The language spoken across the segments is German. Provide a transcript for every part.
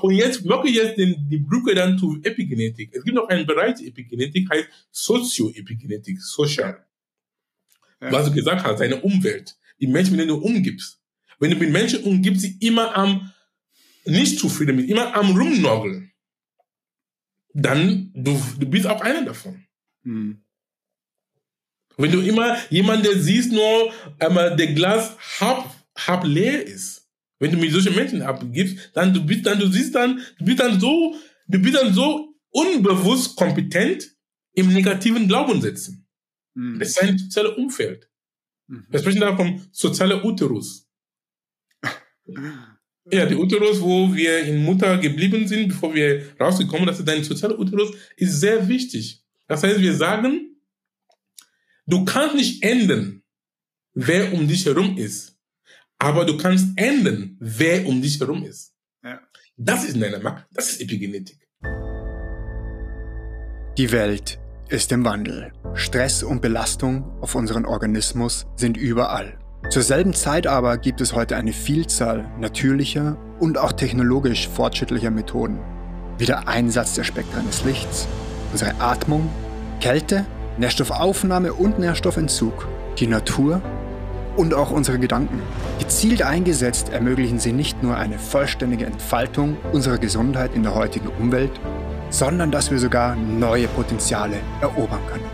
Und jetzt mache ich jetzt den, die Brücke dann zu Epigenetik. Es gibt noch einen Bereich Epigenetik, heißt Sozioepigenetik, Social. Ja. Was du gesagt hast, deine Umwelt, die Menschen, mit denen du umgibst. Wenn du mit Menschen umgibst, die immer am nicht zufrieden sind, immer am Rumnörgeln, dann du, du bist auch einer davon. Hm. Wenn du immer jemanden siehst, nur einmal der Glas halb, halb leer ist, wenn du mit solchen Menschen abgibst, dann du bist dann, du siehst dann, du bist dann so, du bist dann so unbewusst kompetent im negativen Glauben setzen. Mhm. Das ist ein soziales Umfeld. Mhm. Wir sprechen da vom sozialen Uterus. ja, der Uterus, wo wir in Mutter geblieben sind, bevor wir rausgekommen sind, dein sozialer Uterus ist sehr wichtig. Das heißt, wir sagen, du kannst nicht ändern, wer um dich herum ist aber du kannst ändern, wer um dich herum ist. Ja. Das ist deine Macht, das ist Epigenetik. Die Welt ist im Wandel. Stress und Belastung auf unseren Organismus sind überall. Zur selben Zeit aber gibt es heute eine Vielzahl natürlicher und auch technologisch fortschrittlicher Methoden, wie der Einsatz der Spektren des Lichts, unsere Atmung, Kälte, Nährstoffaufnahme und Nährstoffentzug, die Natur und auch unsere Gedanken. Gezielt eingesetzt ermöglichen sie nicht nur eine vollständige Entfaltung unserer Gesundheit in der heutigen Umwelt, sondern dass wir sogar neue Potenziale erobern können.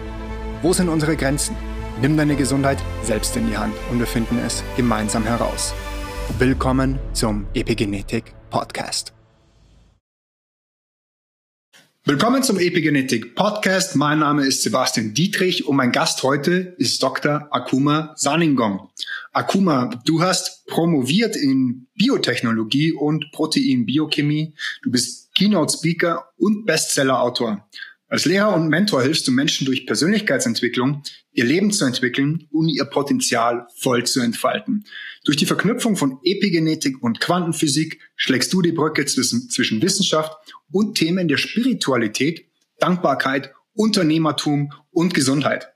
Wo sind unsere Grenzen? Nimm deine Gesundheit selbst in die Hand und wir finden es gemeinsam heraus. Willkommen zum Epigenetik Podcast. Willkommen zum Epigenetik Podcast. Mein Name ist Sebastian Dietrich und mein Gast heute ist Dr. Akuma Saningong. Akuma, du hast promoviert in Biotechnologie und Proteinbiochemie. Du bist Keynote Speaker und Bestseller-Autor. Als Lehrer und Mentor hilfst du Menschen durch Persönlichkeitsentwicklung, ihr Leben zu entwickeln und ihr Potenzial voll zu entfalten. Durch die Verknüpfung von Epigenetik und Quantenphysik schlägst du die Brücke zwischen, zwischen Wissenschaft und Themen der Spiritualität, Dankbarkeit, Unternehmertum und Gesundheit.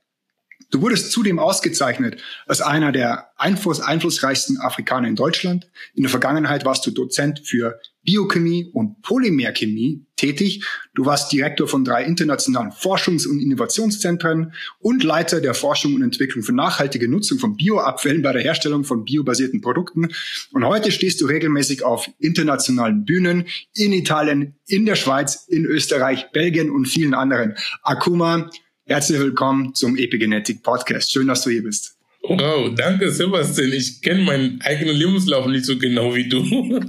Du wurdest zudem ausgezeichnet als einer der Einfluss, einflussreichsten Afrikaner in Deutschland. In der Vergangenheit warst du Dozent für Biochemie und Polymerchemie tätig. Du warst Direktor von drei internationalen Forschungs- und Innovationszentren und Leiter der Forschung und Entwicklung für nachhaltige Nutzung von Bioabfällen bei der Herstellung von biobasierten Produkten. Und heute stehst du regelmäßig auf internationalen Bühnen in Italien, in der Schweiz, in Österreich, Belgien und vielen anderen. Akuma, Herzlich willkommen zum Epigenetik Podcast. Schön, dass du hier bist. Wow, danke Sebastian. Ich kenne meinen eigenen Lebenslauf nicht so genau wie du.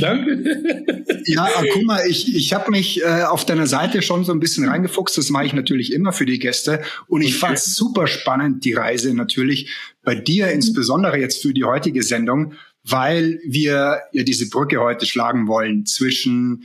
danke. Ja, guck mal, ich, ich habe mich äh, auf deiner Seite schon so ein bisschen reingefuchst. Das mache ich natürlich immer für die Gäste. Und ich okay. fand es super spannend, die Reise natürlich bei dir, insbesondere jetzt für die heutige Sendung, weil wir ja diese Brücke heute schlagen wollen zwischen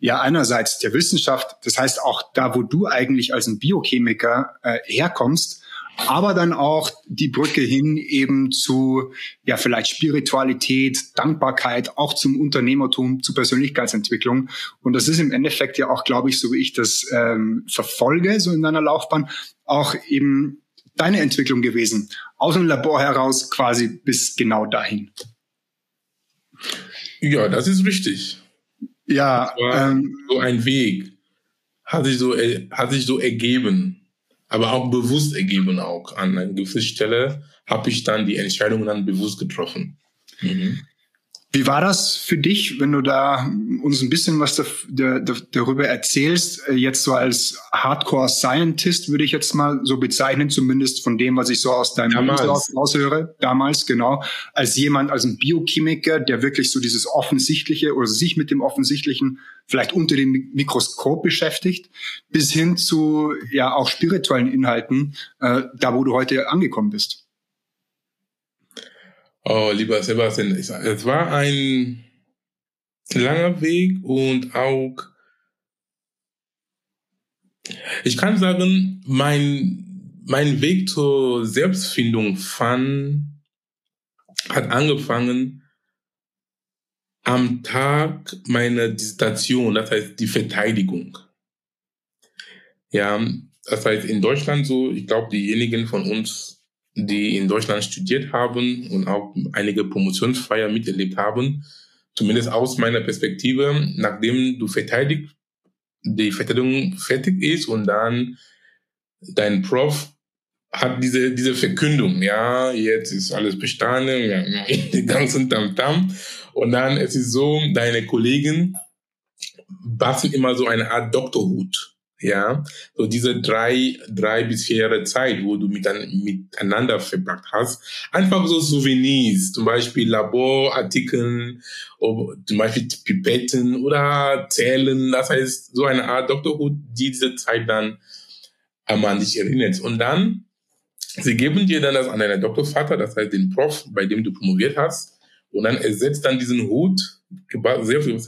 ja einerseits der Wissenschaft, das heißt auch da, wo du eigentlich als ein Biochemiker äh, herkommst, aber dann auch die Brücke hin eben zu ja vielleicht Spiritualität, Dankbarkeit, auch zum Unternehmertum, zu Persönlichkeitsentwicklung. Und das ist im Endeffekt ja auch, glaube ich, so wie ich das ähm, verfolge, so in deiner Laufbahn, auch eben deine Entwicklung gewesen. Aus dem Labor heraus quasi bis genau dahin. Ja, das ist richtig. Ja, ähm, so ein Weg hat sich so hat sich so ergeben, aber auch bewusst ergeben auch an einer gewissen Stelle habe ich dann die Entscheidung dann bewusst getroffen. Mhm. Wie war das für dich, wenn du da uns ein bisschen was da, da, darüber erzählst? Äh, jetzt so als Hardcore Scientist würde ich jetzt mal so bezeichnen, zumindest von dem, was ich so aus deinem Lebenslauf raushöre. Damals, genau. Als jemand, als ein Biochemiker, der wirklich so dieses Offensichtliche oder sich mit dem Offensichtlichen vielleicht unter dem Mikroskop beschäftigt, bis hin zu ja auch spirituellen Inhalten, äh, da wo du heute angekommen bist. Oh, lieber Sebastian, es war ein langer Weg und auch, ich kann sagen, mein, mein Weg zur Selbstfindung fand, hat angefangen am Tag meiner Dissertation, das heißt die Verteidigung. Ja, das heißt in Deutschland so, ich glaube, diejenigen von uns, die in Deutschland studiert haben und auch einige Promotionsfeier miterlebt haben. zumindest aus meiner Perspektive, nachdem du verteidigt, die Verteidigung fertig ist und dann dein Prof hat diese, diese Verkündung, ja, jetzt ist alles bestanden, ja, die ganzen Tamtam. Und dann, es ist so, deine Kollegen basteln immer so eine Art Doktorhut. Ja, so diese drei, drei bis vier Jahre Zeit, wo du mit, miteinander verbracht hast. Einfach so Souvenirs, zum Beispiel Laborartikeln, zum Beispiel Pipetten oder Zählen. Das heißt, so eine Art Doktorhut, die diese Zeit dann an dich erinnert. Und dann, sie geben dir dann das an deinen Doktorvater, das heißt den Prof, bei dem du promoviert hast. Und dann ersetzt dann diesen Hut, sehr viel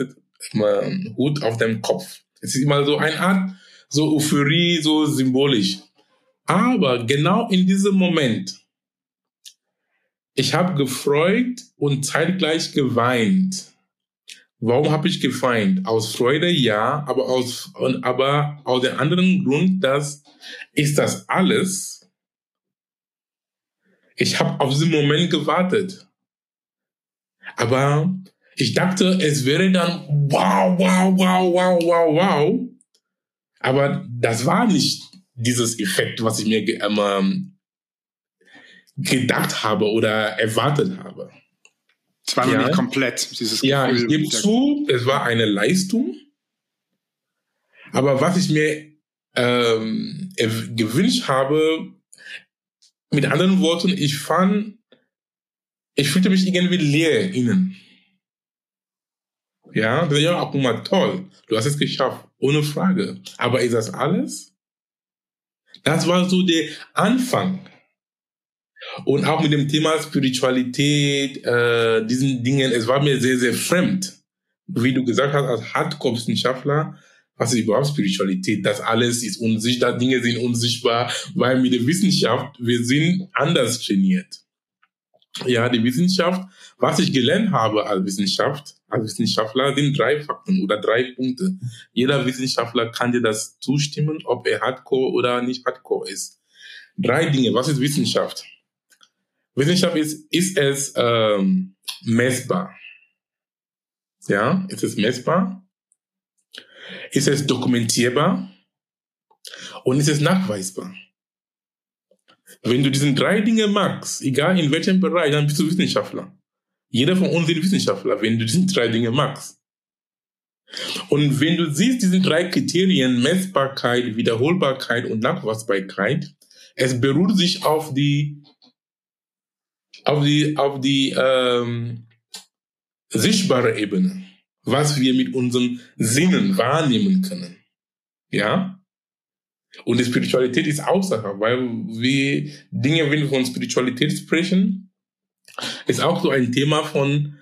Hut auf deinem Kopf. Es ist immer so eine Art, so Euphorie, so symbolisch. Aber genau in diesem Moment, ich habe gefreut und zeitgleich geweint. Warum habe ich geweint? Aus Freude ja, aber aus, aber aus dem anderen Grund, dass ist das alles? Ich habe auf diesen Moment gewartet. Aber ich dachte, es wäre dann wow, wow, wow, wow, wow, wow. Aber das war nicht dieses Effekt, was ich mir ähm, gedacht habe oder erwartet habe. Es war ja. noch nicht komplett, dieses Gefühl. Ja, ich gebe zu, es war eine Leistung. Aber was ich mir ähm, gewünscht habe, mit anderen Worten, ich fand, ich fühlte mich irgendwie leer innen. Ja, das ist ja auch mal toll. Du hast es geschafft, ohne Frage. Aber ist das alles? Das war so der Anfang. Und auch mit dem Thema Spiritualität, äh, diesen Dingen, es war mir sehr, sehr fremd. Wie du gesagt hast, als Hardcore-Wissenschaftler, was ist überhaupt Spiritualität? Das alles ist unsichtbar, Dinge sind unsichtbar, weil mit der Wissenschaft, wir sind anders trainiert. Ja, die Wissenschaft, was ich gelernt habe als Wissenschaft, als Wissenschaftler, sind drei Fakten oder drei Punkte. Jeder Wissenschaftler kann dir das zustimmen, ob er Hardcore oder nicht Hardcore ist. Drei Dinge. Was ist Wissenschaft? Wissenschaft ist, ist es ähm, messbar. Ja, ist es messbar? Ist es dokumentierbar? Und ist es nachweisbar? Wenn du diesen drei Dinge magst, egal in welchem Bereich, dann bist du Wissenschaftler. Jeder von uns ist Wissenschaftler, wenn du diese drei Dinge magst. Und wenn du siehst, diese drei Kriterien, Messbarkeit, Wiederholbarkeit und Nachweisbarkeit, es beruht sich auf die, auf die, auf die ähm, sichtbare Ebene, was wir mit unseren Sinnen wahrnehmen können. Ja? Und die Spiritualität ist außerhalb, weil wir Dinge, wenn wir von Spiritualität sprechen, ist auch so ein Thema von,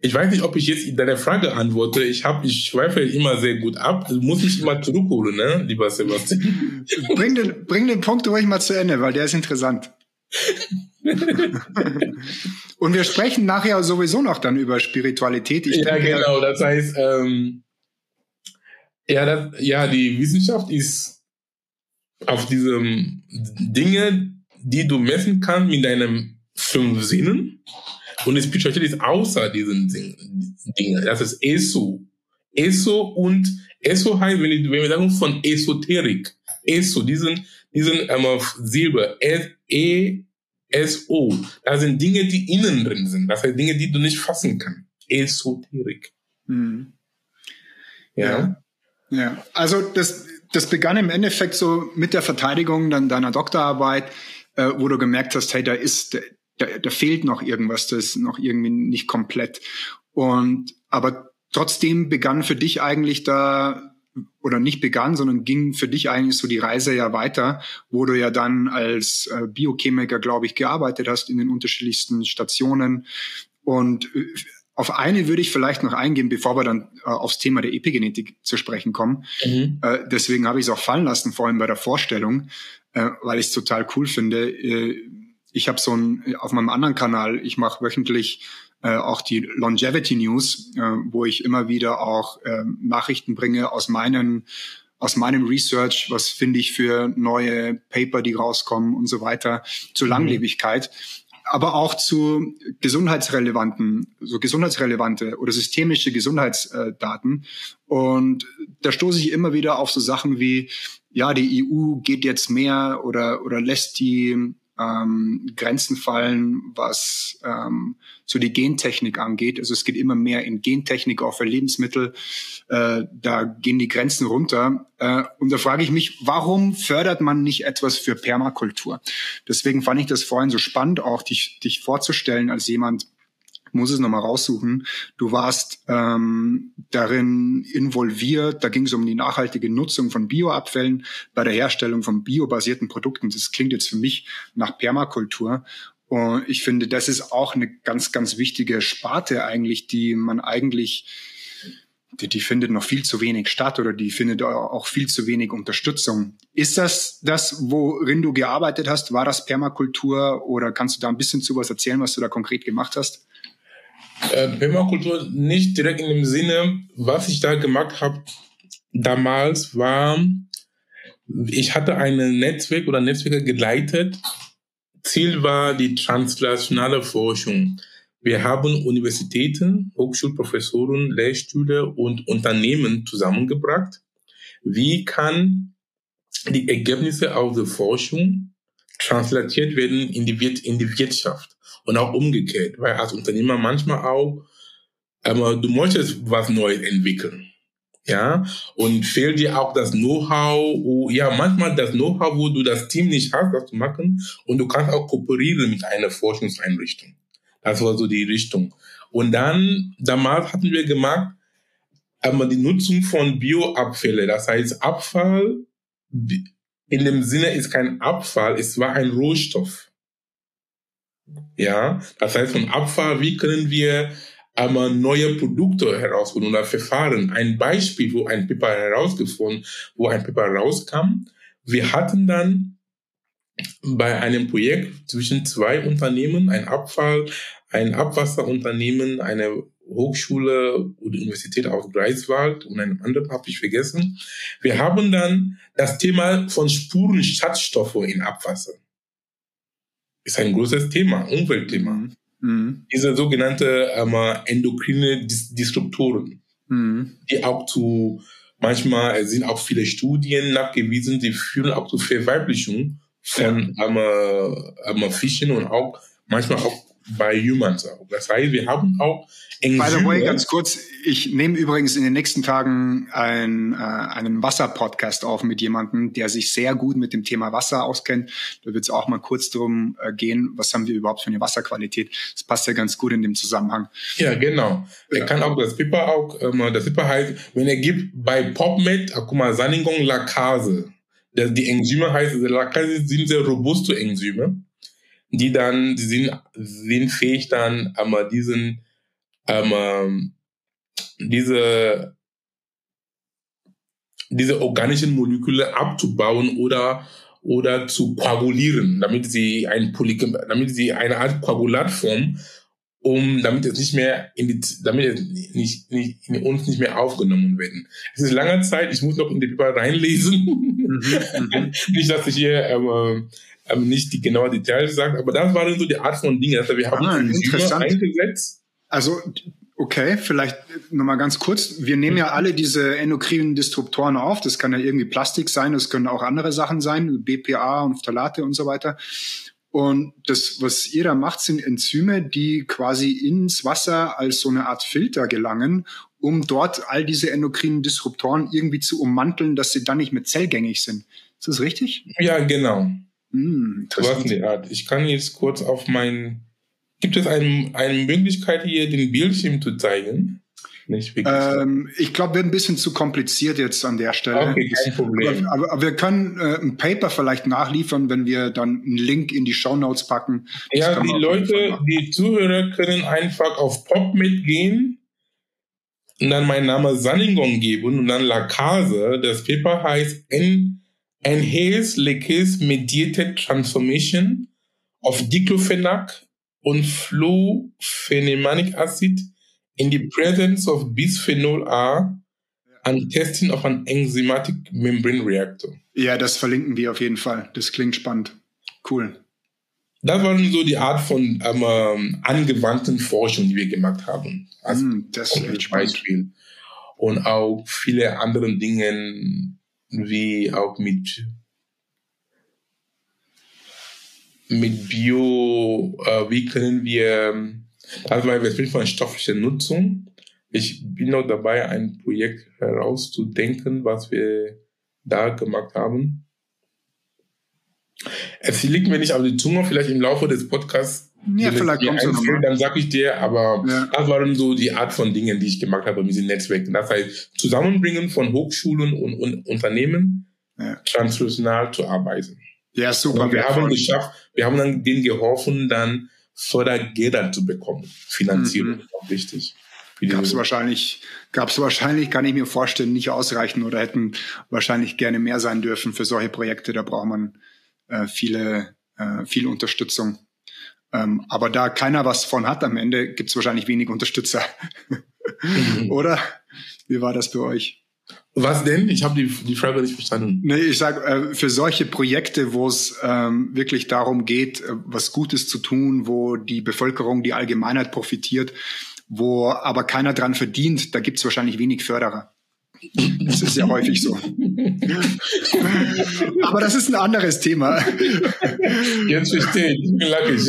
ich weiß nicht, ob ich jetzt deine Frage antworte. Ich habe, ich schweife immer sehr gut ab. Du musst mich immer zurückholen, ne, lieber Sebastian. bring den, bring den Punkt ruhig mal zu Ende, weil der ist interessant. Und wir sprechen nachher sowieso noch dann über Spiritualität. Ich ja, denke, genau. Das heißt, ähm, ja, das, ja, die Wissenschaft ist auf diese Dinge, die du messen kannst mit deinen fünf Sinnen. Und die Spiritualität ist außer diesen Dingen. Das ist ESO. ESO und ESO heißt, wenn, ich, wenn wir sagen von Esoterik. ESO, diesen, diesen ähm, Silber. E-S-O. Das sind Dinge, die innen drin sind. Das heißt Dinge, die du nicht fassen kannst. Esoterik. Mhm. Ja. ja. Ja. Also das, das begann im Endeffekt so mit der Verteidigung dann deiner Doktorarbeit, äh, wo du gemerkt hast, hey, da ist, da, da fehlt noch irgendwas, das ist noch irgendwie nicht komplett. Und aber trotzdem begann für dich eigentlich da oder nicht begann, sondern ging für dich eigentlich so die Reise ja weiter, wo du ja dann als äh, Biochemiker, glaube ich, gearbeitet hast in den unterschiedlichsten Stationen und äh, auf eine würde ich vielleicht noch eingehen, bevor wir dann äh, aufs Thema der Epigenetik zu sprechen kommen. Mhm. Äh, deswegen habe ich es auch fallen lassen, vor allem bei der Vorstellung, äh, weil ich es total cool finde. Äh, ich habe so ein auf meinem anderen Kanal, ich mache wöchentlich äh, auch die Longevity News, äh, wo ich immer wieder auch äh, Nachrichten bringe aus meinen aus meinem Research, was finde ich für neue Paper, die rauskommen und so weiter zur mhm. Aber auch zu gesundheitsrelevanten, so gesundheitsrelevante oder systemische Gesundheitsdaten. Und da stoße ich immer wieder auf so Sachen wie, ja, die EU geht jetzt mehr oder, oder lässt die ähm, Grenzen fallen, was ähm, so die Gentechnik angeht. Also es geht immer mehr in Gentechnik auch für Lebensmittel. Äh, da gehen die Grenzen runter. Äh, und da frage ich mich, warum fördert man nicht etwas für Permakultur? Deswegen fand ich das vorhin so spannend, auch dich, dich vorzustellen als jemand, muss es nochmal raussuchen. Du warst ähm, darin involviert, da ging es um die nachhaltige Nutzung von Bioabfällen bei der Herstellung von biobasierten Produkten. Das klingt jetzt für mich nach Permakultur. Und ich finde, das ist auch eine ganz, ganz wichtige Sparte eigentlich, die man eigentlich die, die findet noch viel zu wenig statt oder die findet auch viel zu wenig Unterstützung. Ist das das, worin du gearbeitet hast? War das Permakultur oder kannst du da ein bisschen zu was erzählen, was du da konkret gemacht hast? Äh, Permakultur nicht direkt in dem Sinne, was ich da gemacht habe damals war, ich hatte ein Netzwerk oder Netzwerke geleitet. Ziel war die translationale Forschung. Wir haben Universitäten, Hochschulprofessoren, Lehrstühle und Unternehmen zusammengebracht. Wie kann die Ergebnisse aus der Forschung translatiert werden in die, in die Wirtschaft? Und auch umgekehrt, weil als Unternehmer manchmal auch, aber du möchtest was Neues entwickeln. Ja, und fehlt dir auch das Know-how, ja, manchmal das Know-how, wo du das Team nicht hast, das zu machen, und du kannst auch kooperieren mit einer Forschungseinrichtung. Das war so die Richtung. Und dann, damals hatten wir gemacht, einmal die Nutzung von Bioabfälle. Das heißt, Abfall, in dem Sinne ist kein Abfall, es war ein Rohstoff. Ja, das heißt von Abfall, wie können wir einmal neue Produkte herausholen oder Verfahren. Ein Beispiel, wo ein Paper herausgefunden, wo ein Paper rauskam. Wir hatten dann bei einem Projekt zwischen zwei Unternehmen, ein Abfall, ein Abwasserunternehmen, eine Hochschule oder Universität aus Greifswald und einem anderen habe ich vergessen. Wir haben dann das Thema von Spurenschadstoffe in Abwasser ist ein großes Thema, Umweltthema. Mhm. mhm. Diese sogenannte ähm, endokrine Dis Disruptoren, mhm. die auch zu, manchmal sind auch viele Studien nachgewiesen, die führen auch zu Verweiblichung von ja. ähm, ähm, Fischen und auch manchmal auch bei Humans auch. Das heißt, wir haben auch. By the way, ganz kurz, ich nehme übrigens in den nächsten Tagen ein, äh, einen Wasser-Podcast auf mit jemandem, der sich sehr gut mit dem Thema Wasser auskennt. Da wird es auch mal kurz darum äh, gehen, was haben wir überhaupt für eine Wasserqualität. Das passt ja ganz gut in dem Zusammenhang. Ja, genau. Er ja. kann auch das Pipper auch, ähm, das Pipper heißt, wenn er gibt bei PopMed, guck mal, Sanningung Lacase. Die Enzyme heißt, Lacase sind sehr robuste Enzyme die dann, die sind, sind fähig dann einmal diesen, ähm, diese, diese organischen Moleküle abzubauen oder oder zu koagulieren, damit sie ein Polykem, damit sie eine Art Koagulatform, um damit es nicht mehr in die, damit es nicht, nicht in uns nicht mehr aufgenommen werden. Es ist lange Zeit, ich muss noch in die Paper reinlesen. Mhm, mhm. nicht, dass ich hier ähm, ähm, nicht die genaue Details sagt, aber das waren so die Art von Dingen. Also wir haben ah, eingesetzt. Also Okay, vielleicht nochmal ganz kurz. Wir nehmen ja alle diese endokrinen Disruptoren auf. Das kann ja irgendwie Plastik sein, das können auch andere Sachen sein, BPA und Phthalate und so weiter. Und das, was ihr da macht, sind Enzyme, die quasi ins Wasser als so eine Art Filter gelangen, um dort all diese endokrinen Disruptoren irgendwie zu ummanteln, dass sie dann nicht mehr zellgängig sind. Ist das richtig? Ja, genau. Hm, was in der Art. Ich kann jetzt kurz auf mein. Gibt es ein, eine Möglichkeit hier, den Bildschirm zu zeigen? Ähm, ich glaube, wird ein bisschen zu kompliziert jetzt an der Stelle. Okay, kein Problem. Aber, aber, wir können äh, ein Paper vielleicht nachliefern, wenn wir dann einen Link in die Show Notes packen. Das ja, die Leute, die Zuhörer können einfach auf PopMed gehen und dann meinen Namen Sanningon geben und dann La Case. Das Paper heißt N Enhance Lekes Mediated Transformation of Diclofenac und Flufenimanic Acid in the presence of bisphenol A and testing of an enzymatic membrane reactor. Ja, das verlinken wir auf jeden Fall. Das klingt spannend. Cool. das waren so die Art von ähm, angewandten Forschung, die wir gemacht haben. Also mm, das ist Beispiel. Und auch viele andere Dinge, wie auch mit mit Bio, äh, wie können wir, also wir sprechen von stofflicher Nutzung. Ich bin noch dabei, ein Projekt herauszudenken, was wir da gemacht haben. Es liegt mir nicht auf die Zunge, vielleicht im Laufe des Podcasts. Ja, vielleicht kommst du nochmal. Dann sag ich dir, aber ja. das waren so die Art von Dingen, die ich gemacht habe mit diesen Netzwerken. Das heißt, Zusammenbringen von Hochschulen und, und Unternehmen ja. transnational zu arbeiten. Ja, super. Und wir haben geschafft, wir haben dann denen geholfen, dann Fördergelder zu bekommen. Finanzierung mhm. auch wichtig. Gab es wahrscheinlich, gab es wahrscheinlich, kann ich mir vorstellen, nicht ausreichen oder hätten wahrscheinlich gerne mehr sein dürfen für solche Projekte. Da braucht man äh, viele, äh, viel Unterstützung. Ähm, aber da keiner was von hat am Ende, gibt es wahrscheinlich wenig Unterstützer. Mhm. oder? Wie war das bei euch? Was denn? Ich habe die, die Frage nicht verstanden. Nee, ich sag äh, für solche Projekte, wo es ähm, wirklich darum geht, äh, was Gutes zu tun, wo die Bevölkerung, die Allgemeinheit profitiert, wo aber keiner dran verdient, da gibt's wahrscheinlich wenig Förderer. Das ist ja häufig so. aber das ist ein anderes Thema. Jetzt verstehe ich.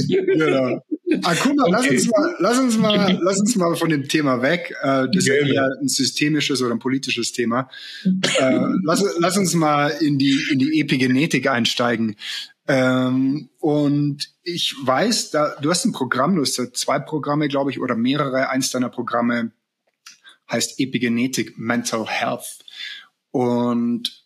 Genau. Ah, guck mal, okay. lass, uns mal, lass, uns mal, lass uns mal von dem Thema weg. Äh, das ist ja ein systemisches oder ein politisches Thema. Äh, lass, lass uns mal in die, in die Epigenetik einsteigen. Ähm, und ich weiß, da, du hast ein Programm, du hast zwei Programme, glaube ich, oder mehrere. Eins deiner Programme heißt Epigenetik Mental Health. Und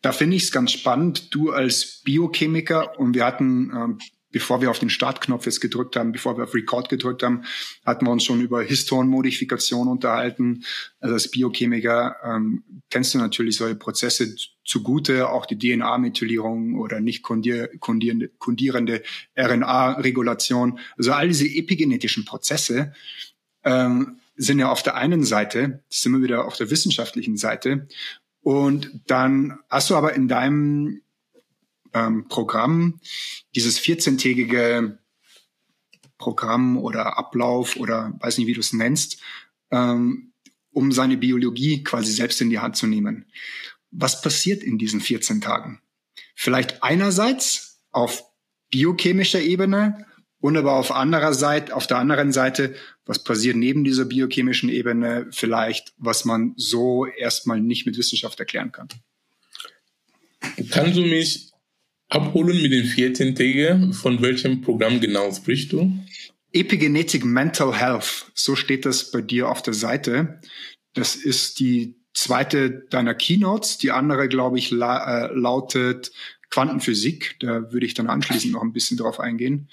da finde ich es ganz spannend, du als Biochemiker und wir hatten ähm, bevor wir auf den Startknopf jetzt gedrückt haben, bevor wir auf Record gedrückt haben, hatten wir uns schon über Histonmodifikation unterhalten. Also als Biochemiker ähm, kennst du natürlich solche Prozesse zugute, auch die DNA-Methylierung oder nicht kondierende, kondierende RNA-Regulation. Also all diese epigenetischen Prozesse ähm, sind ja auf der einen Seite, sind wir wieder auf der wissenschaftlichen Seite. Und dann hast du aber in deinem ähm, Programm, dieses 14-tägige Programm oder Ablauf oder weiß nicht, wie du es nennst, ähm, um seine Biologie quasi selbst in die Hand zu nehmen. Was passiert in diesen 14 Tagen? Vielleicht einerseits auf biochemischer Ebene und aber auf anderer Seite, auf der anderen Seite, was passiert neben dieser biochemischen Ebene vielleicht, was man so erstmal nicht mit Wissenschaft erklären kann. Kannst du mich abholen mit den 14 Tagen. Von welchem Programm genau sprichst du? Epigenetic Mental Health, so steht das bei dir auf der Seite. Das ist die zweite deiner Keynotes. Die andere, glaube ich, la äh, lautet Quantenphysik. Da würde ich dann anschließend noch ein bisschen drauf eingehen.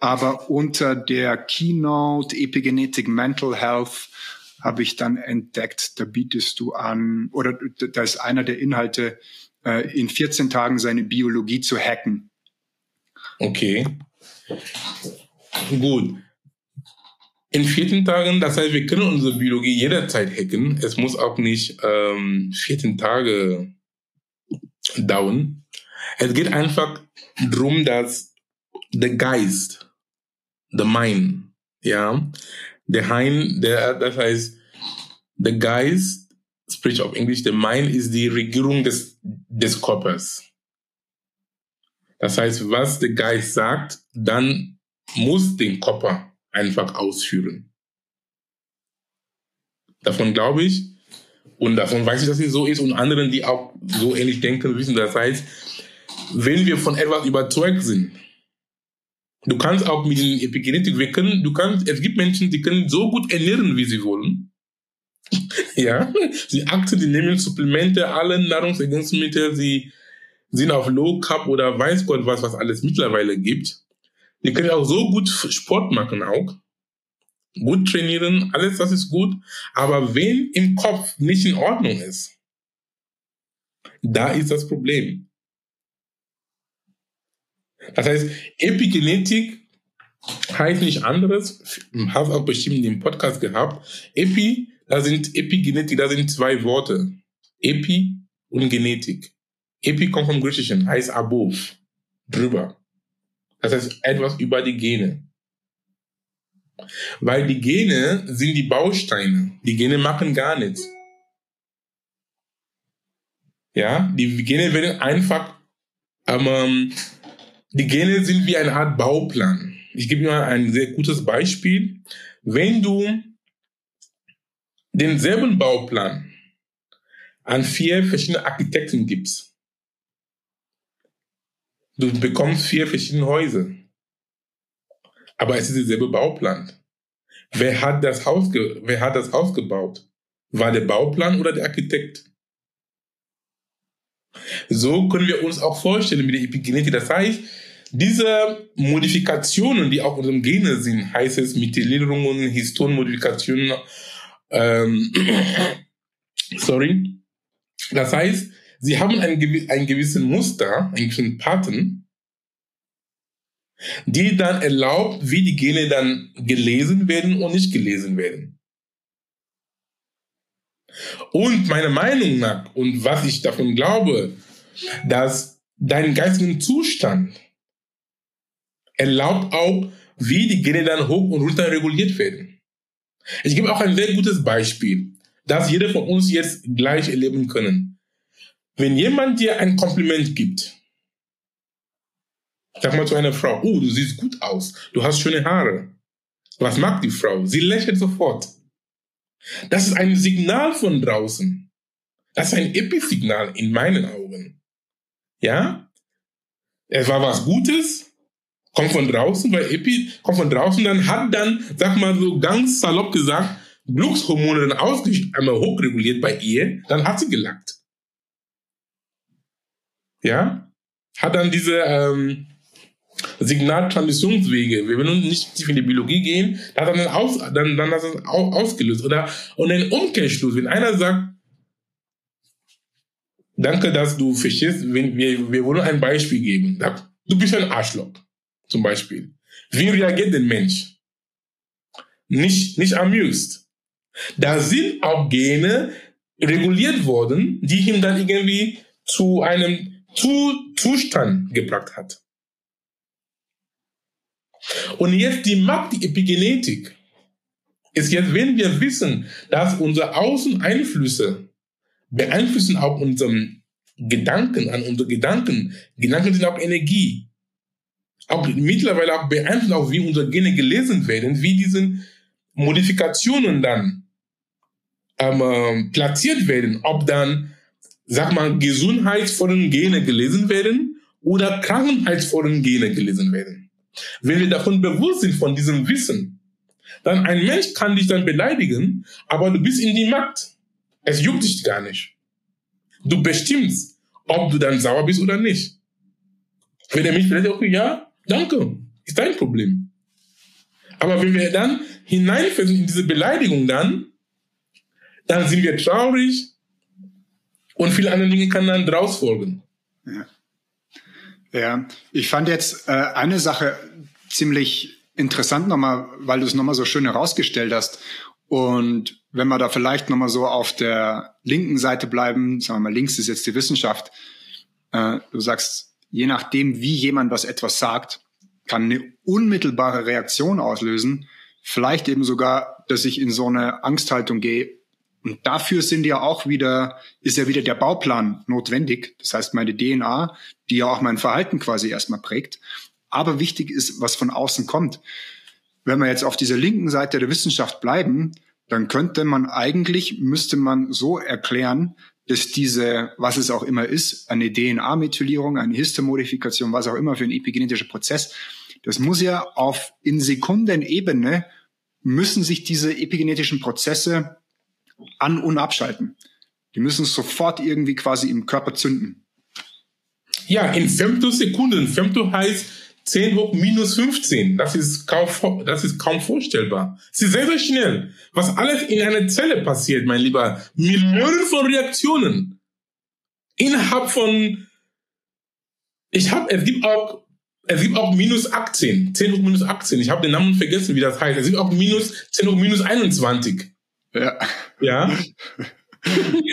Aber unter der Keynote Epigenetic Mental Health habe ich dann entdeckt, da bietest du an, oder da ist einer der Inhalte äh, in 14 Tagen seine Biologie zu hacken. Okay. Gut. In 14 Tagen, das heißt, wir können unsere Biologie jederzeit hacken. Es muss auch nicht ähm, 14 Tage dauern. Es geht einfach darum, dass der Geist, der Mind, ja, der Hein, der, das heißt, der Geist sprich auf Englisch, the mind ist die Regierung des, des Körpers. Das heißt, was der Geist sagt, dann muss den Körper einfach ausführen. Davon glaube ich und davon weiß ich, dass es so ist und anderen, die auch so ähnlich denken, wissen. Das heißt, wenn wir von etwas überzeugt sind, du kannst auch mit den Epigenetik, können, du kannst, es gibt Menschen, die können so gut ernähren, wie sie wollen. Ja, sie achten, die nehmen Supplemente, alle Nahrungsergänzungsmittel, sie sind auf Low Carb oder weiß Gott was, was alles mittlerweile gibt. Die können auch so gut Sport machen auch. Gut trainieren, alles das ist gut. Aber wenn im Kopf nicht in Ordnung ist, da ist das Problem. Das heißt, Epigenetik heißt nicht anderes, habe auch bestimmt in dem Podcast gehabt. Epi da sind Epigenetik, da sind zwei Worte. Epi und Genetik. Epi kommt vom Griechischen, heißt above, drüber. Das heißt etwas über die Gene. Weil die Gene sind die Bausteine. Die Gene machen gar nichts. Ja, die Gene werden einfach, ähm, die Gene sind wie eine Art Bauplan. Ich gebe mal ein sehr gutes Beispiel. Wenn du denselben Bauplan an vier verschiedene Architekten gibst, du bekommst vier verschiedene Häuser. Aber es ist derselbe Bauplan. Wer hat das Haus, wer hat das Haus gebaut? War der Bauplan oder der Architekt? So können wir uns auch vorstellen mit der Epigenetik. Das heißt, diese Modifikationen, die auch in unserem Gene sind, heißt es Methylierungen, Histonmodifikationen, ähm, sorry. Das heißt, sie haben ein, ein gewissen Muster, einen gewissen Pattern, die dann erlaubt, wie die Gene dann gelesen werden und nicht gelesen werden. Und meiner Meinung nach und was ich davon glaube, dass dein geistigen Zustand erlaubt auch, wie die Gene dann hoch und runter reguliert werden. Ich gebe auch ein sehr gutes Beispiel, das jeder von uns jetzt gleich erleben können. Wenn jemand dir ein Kompliment gibt, sag mal zu einer Frau, oh, du siehst gut aus, du hast schöne Haare. Was mag die Frau? Sie lächelt sofort. Das ist ein Signal von draußen. Das ist ein Episignal in meinen Augen. Ja? Es war was Gutes, kommt von draußen, weil Epi kommt von draußen, dann hat dann, sag mal so ganz salopp gesagt, Glückshormone dann ausgleich einmal hochreguliert bei ihr, dann hat sie gelackt. Ja? Hat dann diese ähm, Signaltransmissionswege, wir wollen nicht tief in die Biologie gehen, da hat dann, aus, dann, dann hat das ausgelöst. Oder, und ein Umkehrschluss, wenn einer sagt, danke, dass du verstehst, wenn wir, wir wollen ein Beispiel geben. Du bist ein Arschloch zum Beispiel. Wie reagiert der Mensch? Nicht, nicht amused. Da sind auch Gene reguliert worden, die ihn dann irgendwie zu einem Zustand gebracht hat. Und jetzt die Macht, die Epigenetik, ist jetzt, wenn wir wissen, dass unsere Außeneinflüsse beeinflussen auch unseren Gedanken, an unsere Gedanken. Gedanken sind auch Energie auch mittlerweile auch beeinflusst, auch wie unsere Gene gelesen werden, wie diese Modifikationen dann ähm, äh, platziert werden, ob dann, sag mal, gesundheitsvollen Gene gelesen werden oder krankheitsvollen Gene gelesen werden. Wenn wir davon bewusst sind, von diesem Wissen, dann ein Mensch kann dich dann beleidigen, aber du bist in die Macht. Es juckt dich gar nicht. Du bestimmst, ob du dann sauer bist oder nicht. Wenn er mich beleidigt, okay, ja, Danke, ist dein Problem. Aber wenn wir dann hineinfallen in diese Beleidigung dann, dann sind wir traurig und viele andere Dinge kann dann draus folgen. Ja. ja, ich fand jetzt äh, eine Sache ziemlich interessant nochmal, weil du es nochmal so schön herausgestellt hast. Und wenn wir da vielleicht nochmal so auf der linken Seite bleiben, sagen wir mal, links ist jetzt die Wissenschaft. Äh, du sagst, je nachdem, wie jemand was etwas sagt, kann eine unmittelbare Reaktion auslösen. Vielleicht eben sogar, dass ich in so eine Angsthaltung gehe. Und dafür sind ja auch wieder, ist ja wieder der Bauplan notwendig. Das heißt, meine DNA, die ja auch mein Verhalten quasi erstmal prägt. Aber wichtig ist, was von außen kommt. Wenn wir jetzt auf dieser linken Seite der Wissenschaft bleiben, dann könnte man eigentlich, müsste man so erklären, dass diese, was es auch immer ist, eine DNA-Methylierung, eine Histomodifikation, was auch immer für ein epigenetischer Prozess, das muss ja auf in Sekundenebene müssen sich diese epigenetischen Prozesse an- und abschalten. Die müssen sofort irgendwie quasi im Körper zünden. Ja, in Femtosekunden. Femto heißt 10 hoch minus 15. Das ist kaum, das ist kaum vorstellbar. Es ist sehr, sehr schnell. Was alles in einer Zelle passiert, mein Lieber. Millionen von Reaktionen. Innerhalb von, ich habe, es gibt auch, es gibt auch minus 18. 10 hoch minus 18. Ich habe den Namen vergessen, wie das heißt. Es gibt auch minus, 10 hoch minus 21. Ja. Ja.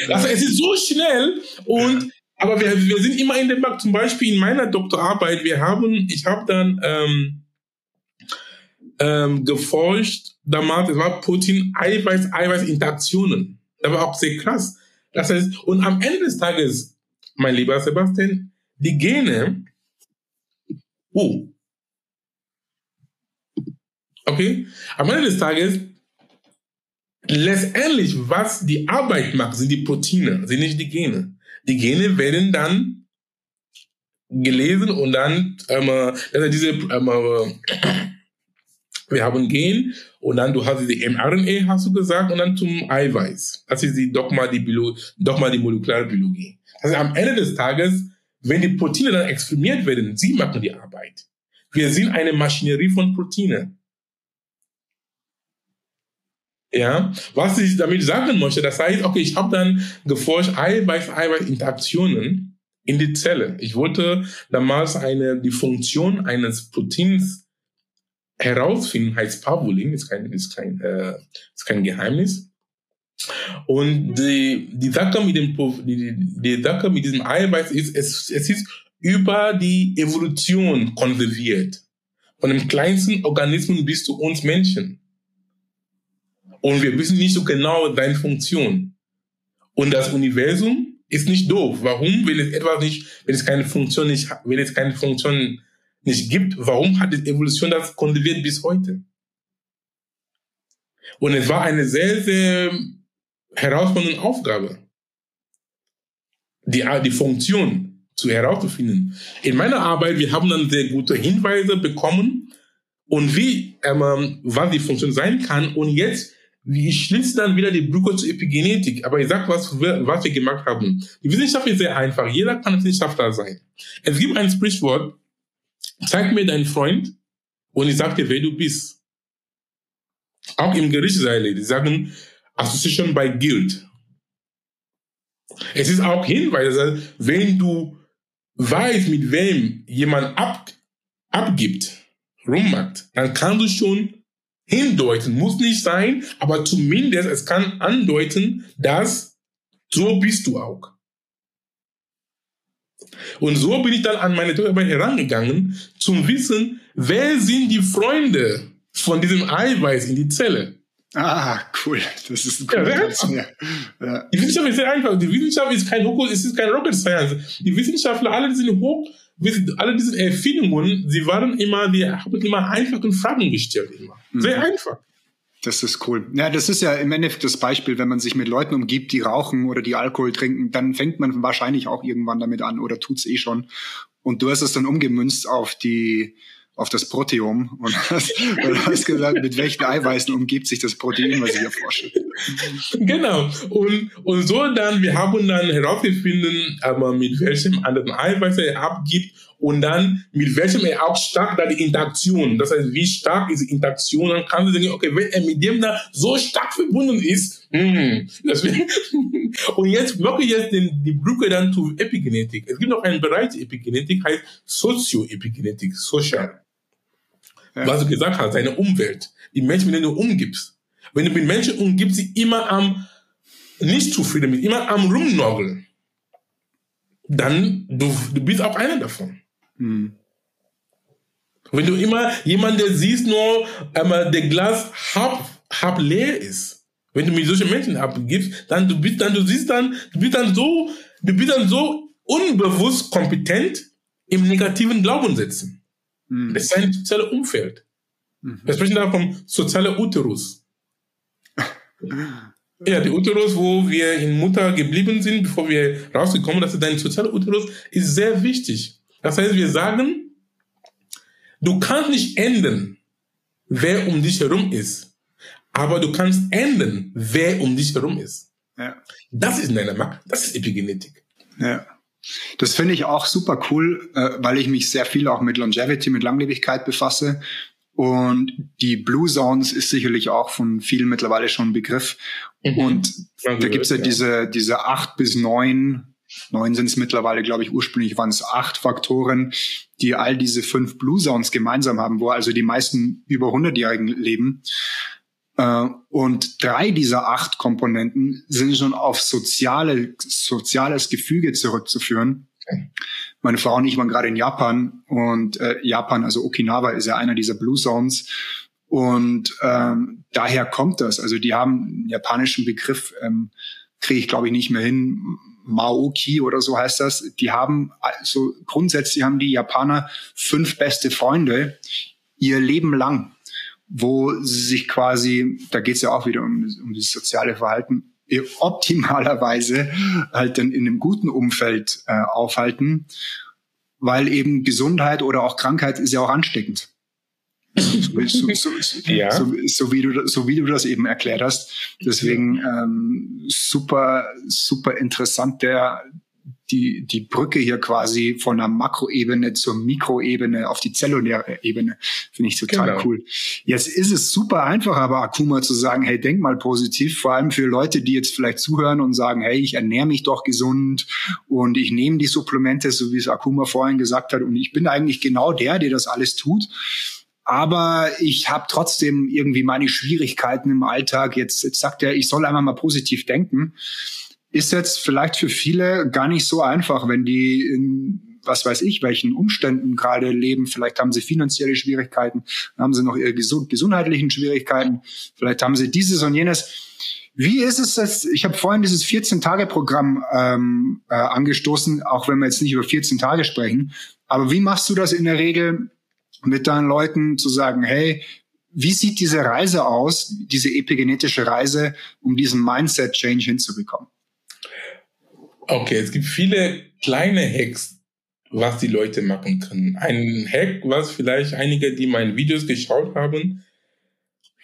Also es ist so schnell und Aber wir, wir sind immer in dem Markt, zum Beispiel in meiner Doktorarbeit, wir haben, ich habe dann ähm, ähm, geforscht, damals, es war Protein-Eiweiß-Eiweiß-Interaktionen. Das war auch sehr krass. Das heißt, und am Ende des Tages, mein lieber Sebastian, die Gene, oh, okay, am Ende des Tages, letztendlich, was die Arbeit macht, sind die Proteine, sind nicht die Gene. Die Gene werden dann gelesen und dann, ähm, also diese, ähm, wir haben Gen und dann du hast die mRNA, hast du gesagt, und dann zum Eiweiß. Das ist die Dogma, die, Bio, Dogma, die molekulare Biologie. Also am Ende des Tages, wenn die Proteine dann exprimiert werden, sie machen die Arbeit. Wir sind eine Maschinerie von Proteinen. Ja, was ich damit sagen möchte, das heißt, okay, ich habe dann geforscht Eiweiß-Eiweiß-Interaktionen in die Zelle. Ich wollte damals eine, die Funktion eines Proteins herausfinden, heißt Pavulin, ist kein, ist kein, äh, ist kein Geheimnis. Und die, die Sache mit dem, die, die Sache mit diesem Eiweiß ist, es, es ist über die Evolution konserviert. Von dem kleinsten Organismus bis zu uns Menschen. Und wir wissen nicht so genau deine Funktion. Und das Universum ist nicht doof. Warum, wenn es etwas nicht, wenn es keine Funktion nicht, wenn es keine Funktion nicht gibt, warum hat die Evolution das konserviert bis heute? Und es war eine sehr, sehr herausfordernde Aufgabe, die, die Funktion zu herauszufinden. In meiner Arbeit, wir haben dann sehr gute Hinweise bekommen und wie, ähm, was die Funktion sein kann. Und jetzt ich schließe dann wieder die Brücke zur Epigenetik. Aber ich sage, was wir, was wir gemacht haben. Die Wissenschaft ist sehr einfach. Jeder kann Wissenschaftler sein. Es gibt ein Sprichwort, zeig mir deinen Freund und ich sag dir, wer du bist. Auch im Gerichtsseile, die sagen, Association by Guild. Es ist auch Hinweis, also wenn du weißt, mit wem jemand ab, abgibt, rummacht, dann kannst du schon hindeuten, muss nicht sein, aber zumindest es kann andeuten, dass so bist du auch. Und so bin ich dann an meine Doktorarbeit herangegangen, zum Wissen, wer sind die Freunde von diesem Eiweiß in die Zelle. Ah, cool. Das ist ein cooler ja, ja. Die Wissenschaft ist sehr einfach. Die Wissenschaft ist kein, es ist kein Rocket Science. Die Wissenschaftler, alle sind hoch alle diese Erfindungen, sie waren immer, die haben immer einfache Fragen gestellt, immer. Sehr mhm. einfach. Das ist cool. Ja, das ist ja im Endeffekt das Beispiel, wenn man sich mit Leuten umgibt, die rauchen oder die Alkohol trinken, dann fängt man wahrscheinlich auch irgendwann damit an oder tut's eh schon. Und du hast es dann umgemünzt auf die auf das Proteom und hast, und hast gesagt, mit welchen Eiweißen umgibt sich das Protein, was ich erforsche. Genau. Und, und so dann, wir haben dann herausgefunden, aber mit welchem anderen Eiweiß er abgibt und dann mit welchem er auch stark da die Interaktion, das heißt, wie stark ist die Interaktion, dann kann du sagen, okay, wenn er mit dem da so stark verbunden ist, hm, deswegen, und jetzt mache ich jetzt den, die Brücke dann zu Epigenetik. Es gibt noch einen Bereich Epigenetik, heißt Sozioepigenetik, Social ja. was du gesagt hast, deine Umwelt, die Menschen, mit denen du umgibst. Wenn du mit Menschen umgibst, die immer am nicht zufrieden sind, immer am Rumnörgeln, dann du, du bist auch einer davon. Mhm. Wenn du immer jemanden siehst, nur einmal der Glas halb, halb leer ist, wenn du mit solchen Menschen abgibst, dann du bist dann, du siehst dann, du bist dann so, du bist dann so unbewusst kompetent im negativen Glauben setzen. Mhm. Das ist ein soziales Umfeld. Mhm. Wir sprechen da vom sozialen Uterus. ja, der Uterus, wo wir in Mutter geblieben sind, bevor wir rausgekommen sind, dein sozialer Uterus, ist sehr wichtig. Das heißt, wir sagen, du kannst nicht ändern, wer um dich herum ist. Aber du kannst ändern, wer um dich herum ist. Ja. Das ist Macht. Das ist Epigenetik. Ja. Das finde ich auch super cool, äh, weil ich mich sehr viel auch mit Longevity, mit Langlebigkeit befasse. Und die Blue Zones ist sicherlich auch von vielen mittlerweile schon ein Begriff. Mhm. Und da gibt's ja, ja, diese, diese acht bis neun, neun sind es mittlerweile, glaube ich, ursprünglich waren es acht Faktoren, die all diese fünf Blue Zones gemeinsam haben, wo also die meisten über 100-Jährigen leben. Äh, und drei dieser acht Komponenten sind schon auf soziale, soziales Gefüge zurückzuführen. Meine Frau und ich waren gerade in Japan und äh, Japan, also Okinawa, ist ja einer dieser Blue Zones. Und ähm, daher kommt das. Also die haben einen japanischen Begriff, ähm, kriege ich glaube ich nicht mehr hin. Maoki oder so heißt das. Die haben also grundsätzlich haben die Japaner fünf beste Freunde ihr Leben lang, wo sie sich quasi, da geht es ja auch wieder um, um das soziale Verhalten, optimalerweise halt dann in einem guten Umfeld äh, aufhalten, weil eben Gesundheit oder auch Krankheit ist ja auch ansteckend. So, so, so, ja. so, wie du, so wie du das eben erklärt hast. Deswegen ähm, super, super interessant der, die, die Brücke hier quasi von der Makroebene zur Mikroebene auf die zelluläre Ebene. Finde ich total genau. cool. Jetzt ist es super einfach, aber Akuma zu sagen, hey, denk mal positiv, vor allem für Leute, die jetzt vielleicht zuhören und sagen, hey, ich ernähre mich doch gesund und ich nehme die Supplemente, so wie es Akuma vorhin gesagt hat, und ich bin eigentlich genau der, der das alles tut aber ich habe trotzdem irgendwie meine Schwierigkeiten im Alltag. Jetzt, jetzt sagt er, ich soll einmal mal positiv denken ist jetzt vielleicht für viele gar nicht so einfach, wenn die in was weiß ich, welchen Umständen gerade leben. Vielleicht haben sie finanzielle Schwierigkeiten, haben sie noch ihre gesund gesundheitlichen Schwierigkeiten, vielleicht haben sie dieses und jenes. Wie ist es jetzt? Ich habe vorhin dieses 14-Tage-Programm ähm, äh, angestoßen, auch wenn wir jetzt nicht über 14 Tage sprechen. Aber wie machst du das in der Regel mit deinen Leuten zu sagen, hey, wie sieht diese Reise aus, diese epigenetische Reise, um diesen Mindset-Change hinzubekommen? Okay, es gibt viele kleine Hacks, was die Leute machen können. Ein Hack, was vielleicht einige, die meine Videos geschaut haben,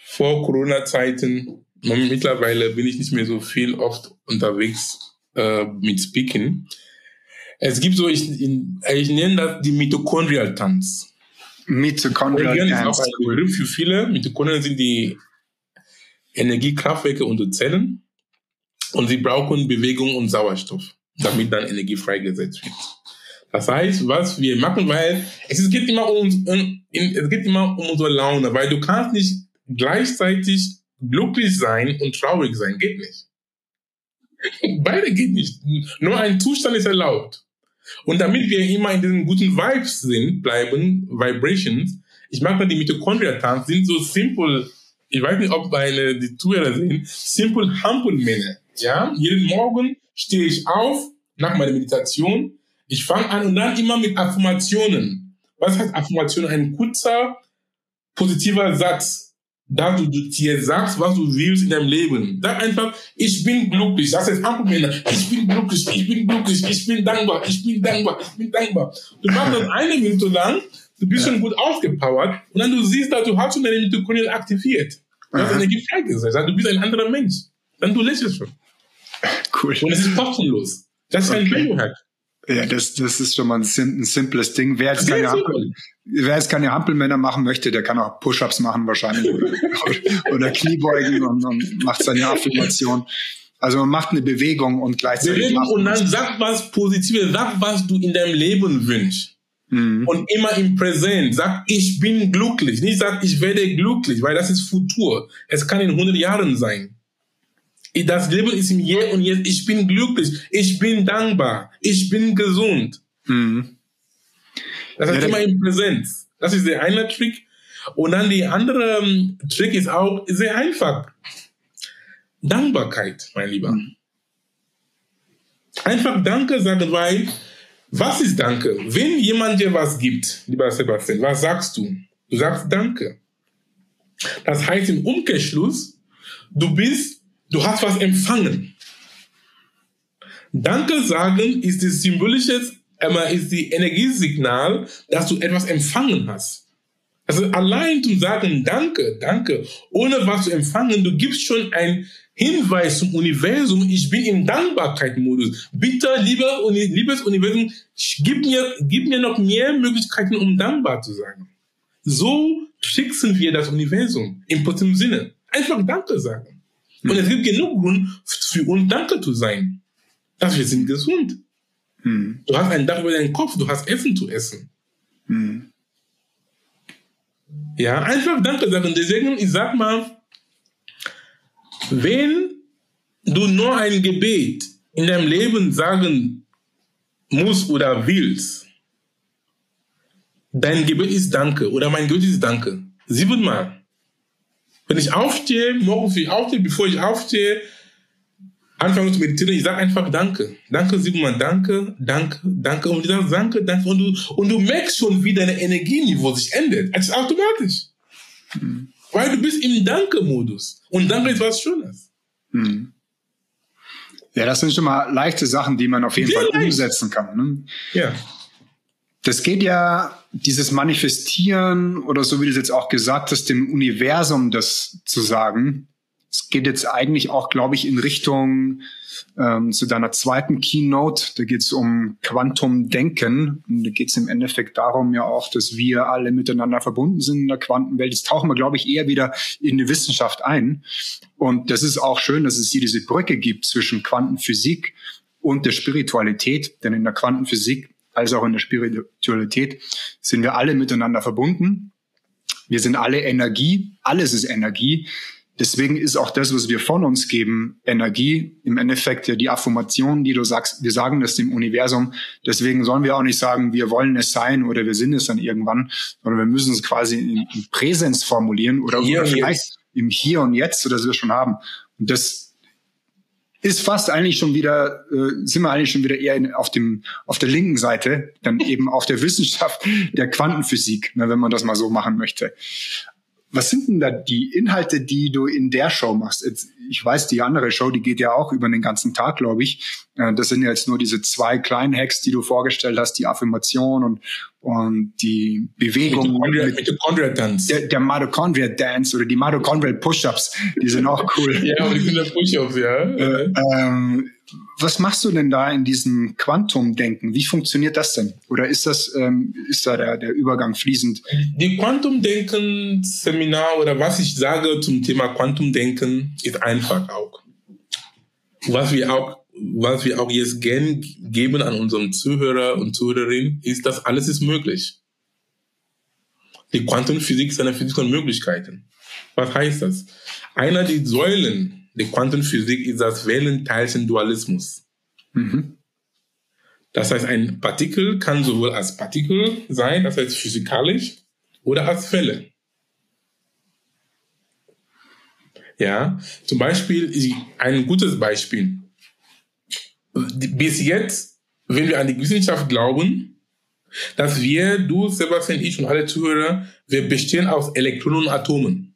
vor Corona-Zeiten, mittlerweile bin ich nicht mehr so viel oft unterwegs äh, mit Speaking. Es gibt so, ich, ich nenne das die Mitochondrial-Tanz. Mitochondrial-Tanz. ist auch ein Begriff für viele. Mitochondrien sind die Energiekraftwerke unserer Zellen. Und sie brauchen Bewegung und Sauerstoff, damit dann Energie freigesetzt wird. Das heißt, was wir machen, weil es geht immer um, es geht immer um unsere Laune, weil du kannst nicht gleichzeitig glücklich sein und traurig sein, geht nicht. Beide geht nicht. Nur ein Zustand ist erlaubt. Und damit wir immer in diesen guten Vibes sind, bleiben, Vibrations, ich mag mal die Mitochondria-Tanz, sind so simple, ich weiß nicht, ob meine, die Zuhörer sehen, simple Hampelmänner. Ja, jeden Morgen stehe ich auf nach meiner Meditation. Ich fange an und dann immer mit Affirmationen. Was heißt Affirmation? Ein kurzer, positiver Satz, da du dir sagst, was du willst in deinem Leben. Sag einfach, ich bin glücklich. Das heißt Männer. Ich bin glücklich, ich bin glücklich, ich bin dankbar, ich bin dankbar, ich bin dankbar. Du machst das eine Minute lang, du bist ja. schon gut aufgepowert und dann du siehst, dass du hast schon deine Mitochondrien aktiviert. Du hast Energie freigesetzt. Du bist ein anderer Mensch. Dann du lächelst schon. Cool. Und es ist kostenlos. Das ist okay. ein Biohack. Ja, das, das ist schon mal ein, sim ein simples Ding. Wer jetzt, keine Hampel, wer jetzt keine Hampelmänner machen möchte, der kann auch Push-Ups machen wahrscheinlich oder, oder Kniebeugen und, und macht seine Affirmation. Also man macht eine Bewegung und gleichzeitig. Bewegung und dann sag was Positives, sag was du in deinem Leben wünschst. Mhm. Und immer im Präsent. Sag, ich bin glücklich. Nicht sag, ich werde glücklich, weil das ist Futur. Es kann in 100 Jahren sein. Das Leben ist im Hier und Jetzt. Ich bin glücklich. Ich bin dankbar. Ich bin gesund. Mhm. Das heißt ja, immer im Präsenz. Das ist der eine Trick. Und dann die andere ähm, Trick ist auch sehr einfach. Dankbarkeit, mein Lieber. Mhm. Einfach Danke sagen, weil was ist Danke? Wenn jemand dir was gibt, lieber Sebastian, was sagst du? Du sagst Danke. Das heißt im Umkehrschluss, du bist Du hast was empfangen. Danke sagen ist das symbolische, äh, ist die Energiesignal, dass du etwas empfangen hast. Also allein zu sagen Danke, Danke, ohne was zu empfangen, du gibst schon einen Hinweis zum Universum, ich bin im Dankbarkeitsmodus. Bitte, lieber, liebes Universum, gib mir, gib mir noch mehr Möglichkeiten, um dankbar zu sein. So schicksen wir das Universum im positiven Sinne. Einfach Danke sagen. Und es gibt genug Grund für uns Danke zu sein. Dass wir sind gesund. Hm. Du hast ein Dach über deinen Kopf, du hast Essen zu essen. Hm. Ja, einfach Danke sagen. Deswegen, ich sag mal, Wenn du nur ein Gebet in deinem Leben sagen musst oder willst, dein Gebet ist Danke oder mein Gebet ist Danke. Siebenmal. Wenn ich aufstehe, morgens ich aufstehe, bevor ich aufstehe, anfange zu meditieren, ich sage einfach Danke. Danke, Siebenmal, danke, danke, danke. Und ich sage Danke, danke. Und du, und du merkst schon, wie dein Energieniveau sich ändert. Es ist automatisch. Mhm. Weil du bist im Danke-Modus. Und Danke ist was Schönes. Mhm. Ja, das sind schon mal leichte Sachen, die man auf jeden Sehr Fall leicht. umsetzen kann. Ne? Ja. Das geht ja, dieses Manifestieren oder so wie du es jetzt auch gesagt hast, dem Universum das zu sagen. Es geht jetzt eigentlich auch, glaube ich, in Richtung ähm, zu deiner zweiten Keynote. Da geht es um Quantumdenken. Und da geht es im Endeffekt darum ja auch, dass wir alle miteinander verbunden sind in der Quantenwelt. Jetzt tauchen wir, glaube ich, eher wieder in die Wissenschaft ein. Und das ist auch schön, dass es hier diese Brücke gibt zwischen Quantenphysik und der Spiritualität. Denn in der Quantenphysik als auch in der Spiritualität sind wir alle miteinander verbunden. Wir sind alle Energie. Alles ist Energie. Deswegen ist auch das, was wir von uns geben, Energie. Im Endeffekt ja die Affirmation, die du sagst, wir sagen das dem Universum. Deswegen sollen wir auch nicht sagen, wir wollen es sein oder wir sind es dann irgendwann, sondern wir müssen es quasi in, in Präsenz formulieren oder, oder vielleicht im Hier und Jetzt, oder das wir schon haben. Und das ist fast eigentlich schon wieder, äh, sind wir eigentlich schon wieder eher in, auf dem auf der linken Seite, dann eben auf der Wissenschaft der Quantenphysik, ne, wenn man das mal so machen möchte. Was sind denn da die Inhalte, die du in der Show machst? Jetzt, ich weiß, die andere Show, die geht ja auch über den ganzen Tag, glaube ich. Äh, das sind ja jetzt nur diese zwei kleinen Hacks, die du vorgestellt hast, die Affirmation und, und die Bewegung. Mitochondria Dance. Der, der Mitochondria Dance oder die Mitochondria Push-Ups, die sind auch cool. ja, die sind ja Push-Ups, ja. Äh, ähm, was machst du denn da in diesem Quantumdenken? Wie funktioniert das denn? Oder ist das, ähm, ist da der, der Übergang fließend? Die Quantumdenken-Seminar oder was ich sage zum Thema Quantumdenken ist einfach auch. Was wir auch, was wir auch jetzt gern geben an unseren Zuhörer und Zuhörerinnen, ist, dass alles ist möglich. Die Quantenphysik ist eine Physik von Möglichkeiten. Was heißt das? Einer der Säulen die Quantenphysik ist das Wellenteilchen-Dualismus. Mhm. Das heißt, ein Partikel kann sowohl als Partikel sein, das heißt physikalisch, oder als Welle. Ja, zum Beispiel, ein gutes Beispiel. Bis jetzt, wenn wir an die Wissenschaft glauben, dass wir, du, Sebastian, ich und alle Zuhörer, wir bestehen aus Elektronen und Atomen.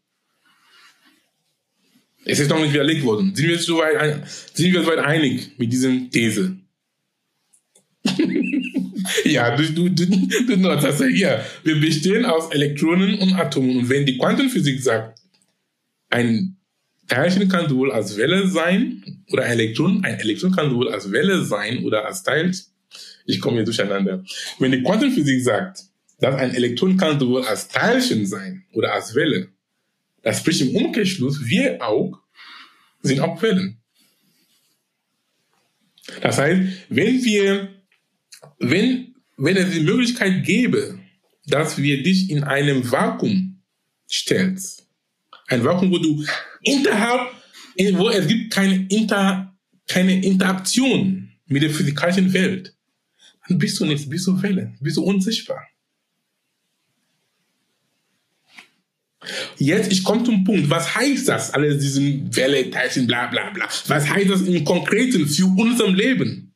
Es ist noch nicht widerlegt worden. Sind wir so weit, sind wir soweit einig mit diesem These? ja, du, du, du, du nutzt ja. Wir bestehen aus Elektronen und Atomen. Und wenn die Quantenphysik sagt, ein Teilchen kann sowohl als Welle sein, oder ein Elektron, ein Elektron kann sowohl als Welle sein oder als Teilchen. Ich komme hier durcheinander. Wenn die Quantenphysik sagt, dass ein Elektron kann sowohl als Teilchen sein oder als Welle, das spricht im Umkehrschluss, wir auch sind auch Quellen. Das heißt, wenn wir, wenn, wenn es die Möglichkeit gäbe, dass wir dich in einem Vakuum stellst, ein Vakuum, wo du innerhalb, wo es gibt keine, Inter, keine Interaktion mit der physikalischen Welt, dann bist du nicht, bist du Welle, bist du unsichtbar. Jetzt, ich komme zum Punkt. Was heißt das? Alle diesen Welle, Teilchen, bla, bla, bla. Was heißt das im Konkreten für unserem Leben?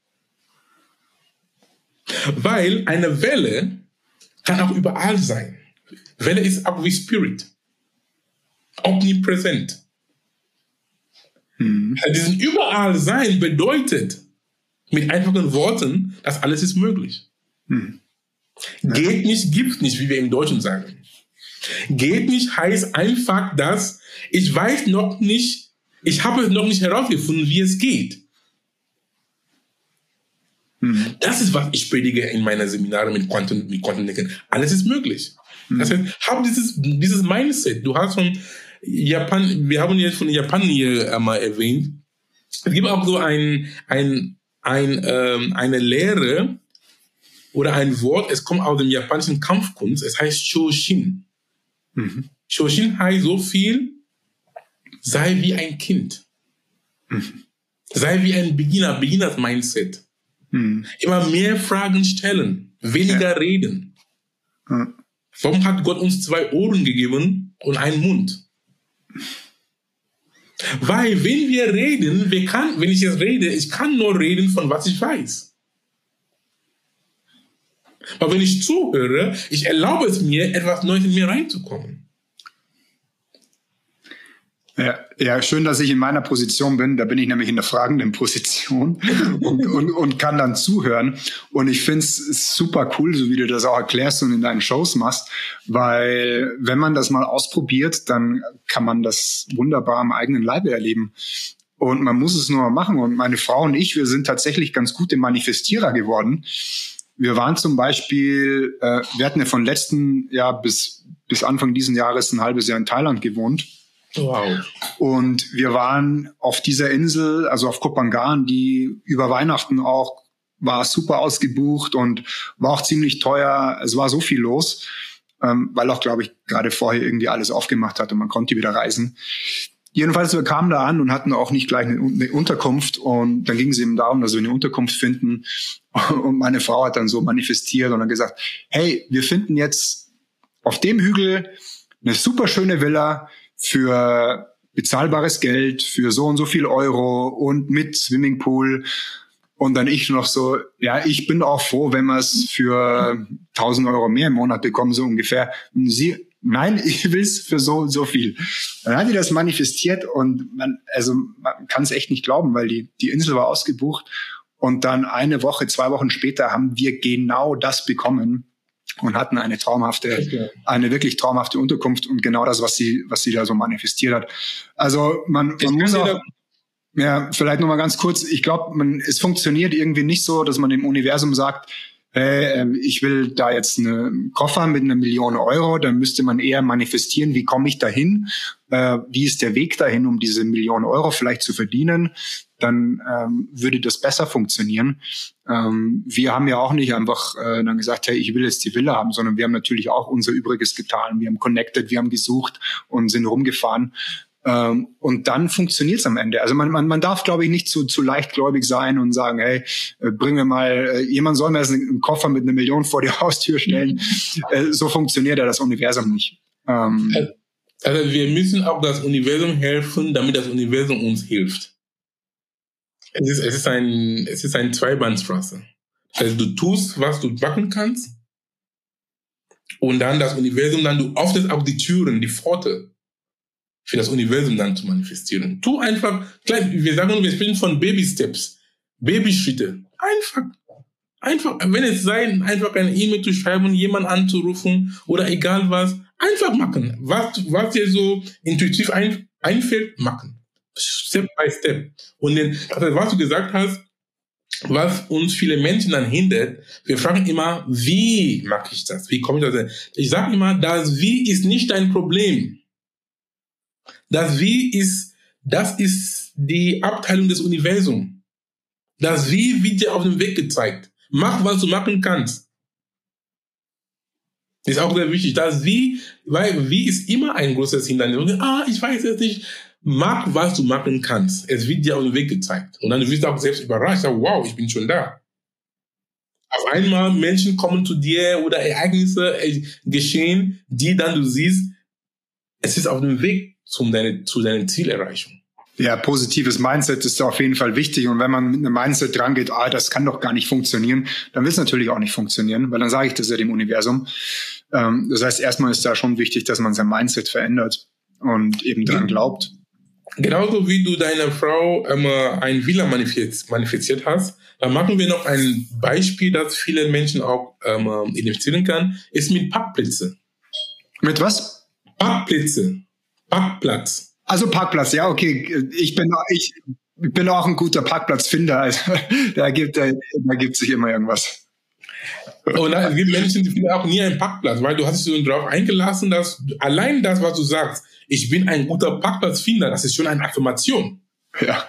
Weil eine Welle kann auch überall sein. Welle ist auch wie Spirit. Omnipräsent. Mhm. Also diesen überall sein bedeutet mit einfachen Worten, dass alles ist möglich. Mhm. Geht nicht, gibt's nicht, wie wir im Deutschen sagen. Geht nicht heißt einfach, dass ich weiß noch nicht, ich habe noch nicht herausgefunden, wie es geht. Mhm. Das ist, was ich predige in meiner Seminare mit Quantum, mit Quantendenken. Alles ist möglich. Mhm. Das heißt, hab dieses, dieses Mindset. Du hast von Japan, wir haben jetzt von Japan hier einmal erwähnt. Es gibt auch so ein, ein, ein, ähm, eine Lehre oder ein Wort, es kommt aus dem japanischen Kampfkunst, es heißt Shoshin. Mhm. Shoshin heißt so viel, sei wie ein Kind. Sei wie ein Beginner, Beginners Mindset. Mhm. Immer mehr Fragen stellen, weniger Ja. reden. Ja. Warum hat Gott uns zwei Ohren gegeben und einen Mund? Weil wenn wir reden, wir kann, wenn ich jetzt rede, ich kann nur reden von was ich weiß. Aber wenn ich zuhöre, ich erlaube es mir, etwas Neues in mir reinzukommen. Ja, ja, schön, dass ich in meiner Position bin. Da bin ich nämlich in der fragenden Position und, und, und kann dann zuhören. Und ich finde es super cool, so wie du das auch erklärst und in deinen Shows machst, weil wenn man das mal ausprobiert, dann kann man das wunderbar am eigenen Leibe erleben. Und man muss es nur machen. Und meine Frau und ich, wir sind tatsächlich ganz gute Manifestierer geworden. Wir waren zum Beispiel, äh, wir hatten ja von letzten Jahr bis, bis Anfang diesen Jahres ein halbes Jahr in Thailand gewohnt. Wow. Und wir waren auf dieser Insel, also auf Kopangan, die über Weihnachten auch war super ausgebucht und war auch ziemlich teuer. Es war so viel los, ähm, weil auch, glaube ich, gerade vorher irgendwie alles aufgemacht hat und man konnte wieder reisen. Jedenfalls, wir kamen da an und hatten auch nicht gleich eine, eine Unterkunft. Und dann ging es eben darum, dass wir eine Unterkunft finden. Und meine Frau hat dann so manifestiert und dann gesagt, hey, wir finden jetzt auf dem Hügel eine super schöne Villa für bezahlbares Geld, für so und so viel Euro und mit Swimmingpool. Und dann ich noch so, ja, ich bin auch froh, wenn wir es für 1000 Euro mehr im Monat bekommen, so ungefähr. Und sie, nein, ich will es für so so viel. Dann hat die das manifestiert und man, also man kann es echt nicht glauben, weil die, die Insel war ausgebucht. Und dann eine Woche, zwei Wochen später haben wir genau das bekommen und hatten eine traumhafte, eine wirklich traumhafte Unterkunft und genau das, was sie, was sie da so manifestiert hat. Also man, man muss auch, ja, vielleicht noch mal ganz kurz. Ich glaube, man, es funktioniert irgendwie nicht so, dass man dem Universum sagt, äh, ich will da jetzt einen Koffer mit einer Million Euro. Dann müsste man eher manifestieren, wie komme ich dahin? Äh, wie ist der Weg dahin, um diese Million Euro vielleicht zu verdienen? Dann ähm, würde das besser funktionieren. Ähm, wir haben ja auch nicht einfach äh, dann gesagt, hey, ich will jetzt die Villa haben, sondern wir haben natürlich auch unser Übriges getan. Wir haben connected, wir haben gesucht und sind rumgefahren. Ähm, und dann funktioniert's am Ende. Also man, man, man darf, glaube ich, nicht zu, zu leichtgläubig sein und sagen, hey, äh, bring mir mal, äh, jemand soll mir einen Koffer mit einer Million vor die Haustür stellen. äh, so funktioniert ja das Universum nicht. Ähm, Also wir müssen auch das Universum helfen, damit das Universum uns hilft. Es ist, es ist ein, es ist ein Zweibahnstraße. Also du tust, was du machen kannst. Und dann das Universum, dann du öffnest auch die Türen, die Pforte für das Universum dann zu manifestieren. Tu einfach, gleich, wir sagen, wir sprechen von Baby-Steps, Babyschritte. Einfach. Einfach, wenn es sein, einfach eine E-Mail zu schreiben, jemanden anzurufen oder egal was, einfach machen. Was, was dir so intuitiv ein, einfällt, machen. Step by step. Und den, also was du gesagt hast, was uns viele Menschen dann hindert, wir fragen immer, wie mache ich das? Wie komme ich das? Ich sage immer, das Wie ist nicht dein Problem. Das Wie ist, das ist die Abteilung des Universums. Das Wie wird dir auf dem Weg gezeigt. Mach, was du machen kannst. Ist auch sehr wichtig. Das Wie, weil Wie ist immer ein großes Hindernis. Ah, ich weiß es nicht. Mach, was du machen kannst. Es wird dir auf den Weg gezeigt. Und dann wirst du auch selbst überrascht. Wow, ich bin schon da. Auf einmal Menschen kommen zu dir oder Ereignisse äh, geschehen, die dann du siehst, es ist auf dem Weg zum deine, zu deiner Zielerreichung. Ja, positives Mindset ist auf jeden Fall wichtig. Und wenn man mit einem Mindset drangeht, ah, das kann doch gar nicht funktionieren, dann wird es natürlich auch nicht funktionieren, weil dann sage ich das ja dem Universum. Ähm, das heißt, erstmal ist da schon wichtig, dass man sein Mindset verändert und eben dran glaubt. Genauso wie du deiner Frau ähm, ein Villa manifestiert, hast, dann machen wir noch ein Beispiel, das viele Menschen auch ähm, identifizieren kann, ist mit Parkplätze. Mit was? Parkplätze. Parkplatz. Also Parkplatz, ja, okay. Ich bin, ich bin auch ein guter Parkplatzfinder. Also, da gibt da, da gibt sich immer irgendwas. Und es gibt Menschen, die finden auch nie einen Parkplatz, weil du hast dich so darauf eingelassen, dass allein das, was du sagst, ich bin ein guter Parkplatzfinder, das ist schon eine Affirmation. Ja.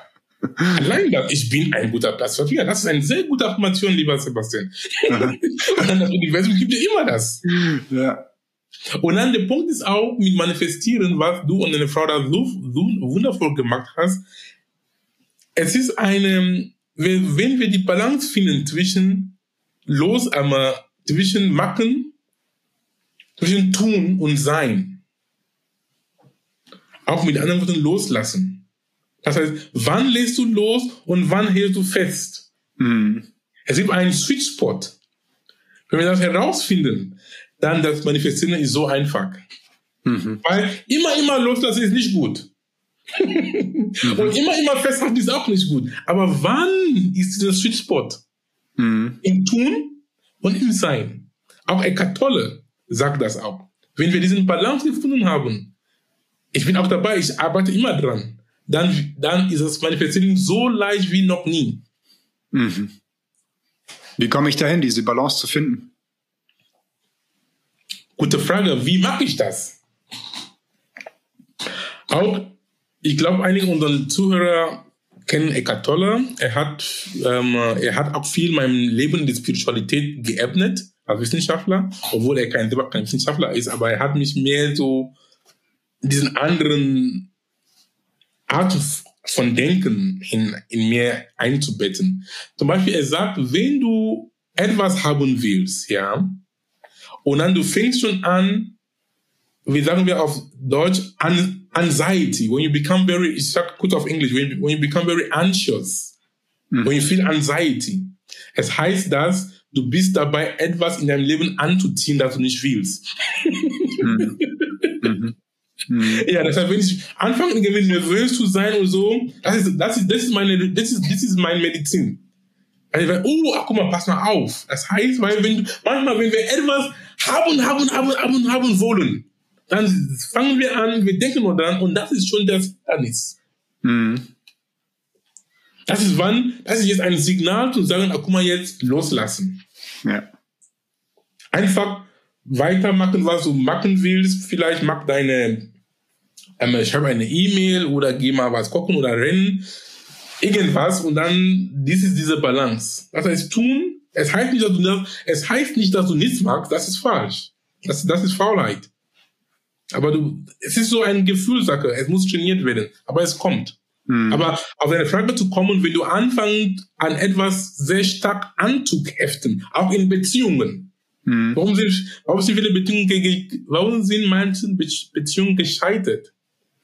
Allein das, ich bin ein guter Platzverfinder, das ist eine sehr gute Affirmation, lieber Sebastian. Und dann das Universum gibt dir immer das. Ja. Und dann der Punkt ist auch mit Manifestieren, was du und deine Frau da so, so wundervoll gemacht hast. es ist eine, wenn wir die Balance finden zwischen los, aber zwischen machen, zwischen tun und sein. Auch mit anderen Worten loslassen. Das heißt, wann lässt du los und wann hältst du fest? Mhm. Es gibt einen Sweet Spot. Wenn wir das herausfinden, dann das Manifestieren ist so einfach. Mhm. Weil immer, immer loslassen ist nicht gut. Und immer, immer festhalten ist auch nicht gut. Aber wann ist dieser Sweet Spot? Mhm. Im Tun und im Sein. Auch Eckhart Tolle sagt das auch. Wenn wir diesen Balance gefunden haben, ich bin auch dabei, ich arbeite immer dran, dann, dann ist das Manifestieren so leicht wie noch nie. Mhm. Wie komme ich dahin, diese Balance zu finden? Gute Frage, wie mache ich das? Auch, ich glaube, einige unserer Zuhörer kennen Eckhart Tolle. Er hat, ähm, er hat auch viel meinem Leben die Spiritualität geebnet als Wissenschaftler, obwohl er kein, kein Wissenschaftler ist, aber er hat mich mehr so diesen anderen Art von Denken in, in mir einzubetten. Zum Beispiel, er sagt, wenn du etwas haben willst, ja, und dann du fängst schon an, wie sagen wir auf Deutsch, an, anxiety, when you become very, ich sag kurz auf Englisch, when, when you become very anxious, Mhm. when you feel anxiety. Es heißt, dass du bist dabei, etwas in deinem Leben anzuziehen, das du nicht willst. Mhm. Mhm. Mhm. Ja, deshalb, wenn ich anfange, irgendwie nervös zu sein und so, das ist, das ist, das ist meine, das ist, das ist meine Medizin. Also, oh, ach, guck mal, pass mal auf. Das heißt, weil wenn du, manchmal, wenn wir etwas haben, haben, haben, haben, haben wollen, dann fangen wir an, wir denken nur dran und das ist schon das Hindernis. Mhm. Das ist wann, das ist jetzt ein Signal zu sagen, ach, guck mal, jetzt loslassen. Ja. einfach weitermachen, was du machen willst. Vielleicht mach deine, ähm, schreib eine E-Mail oder geh mal was kochen oder rennen. Irgendwas und dann, dies ist diese Balance. Das heißt, tun, es heißt nicht, dass du das, es heißt nicht, dass du nichts magst, das ist falsch. Das, das ist Faulheit. Aber du, es ist so eine Gefühlssache, es muss trainiert werden, aber es kommt. Mhm. Aber auf deine Frage zu kommen, wenn du anfängst, an etwas sehr stark anzuheften, auch in Beziehungen. Mhm. Warum sind, warum sind viele Beziehungen, ge- ge- warum sind manche Be Beziehungen gescheitert?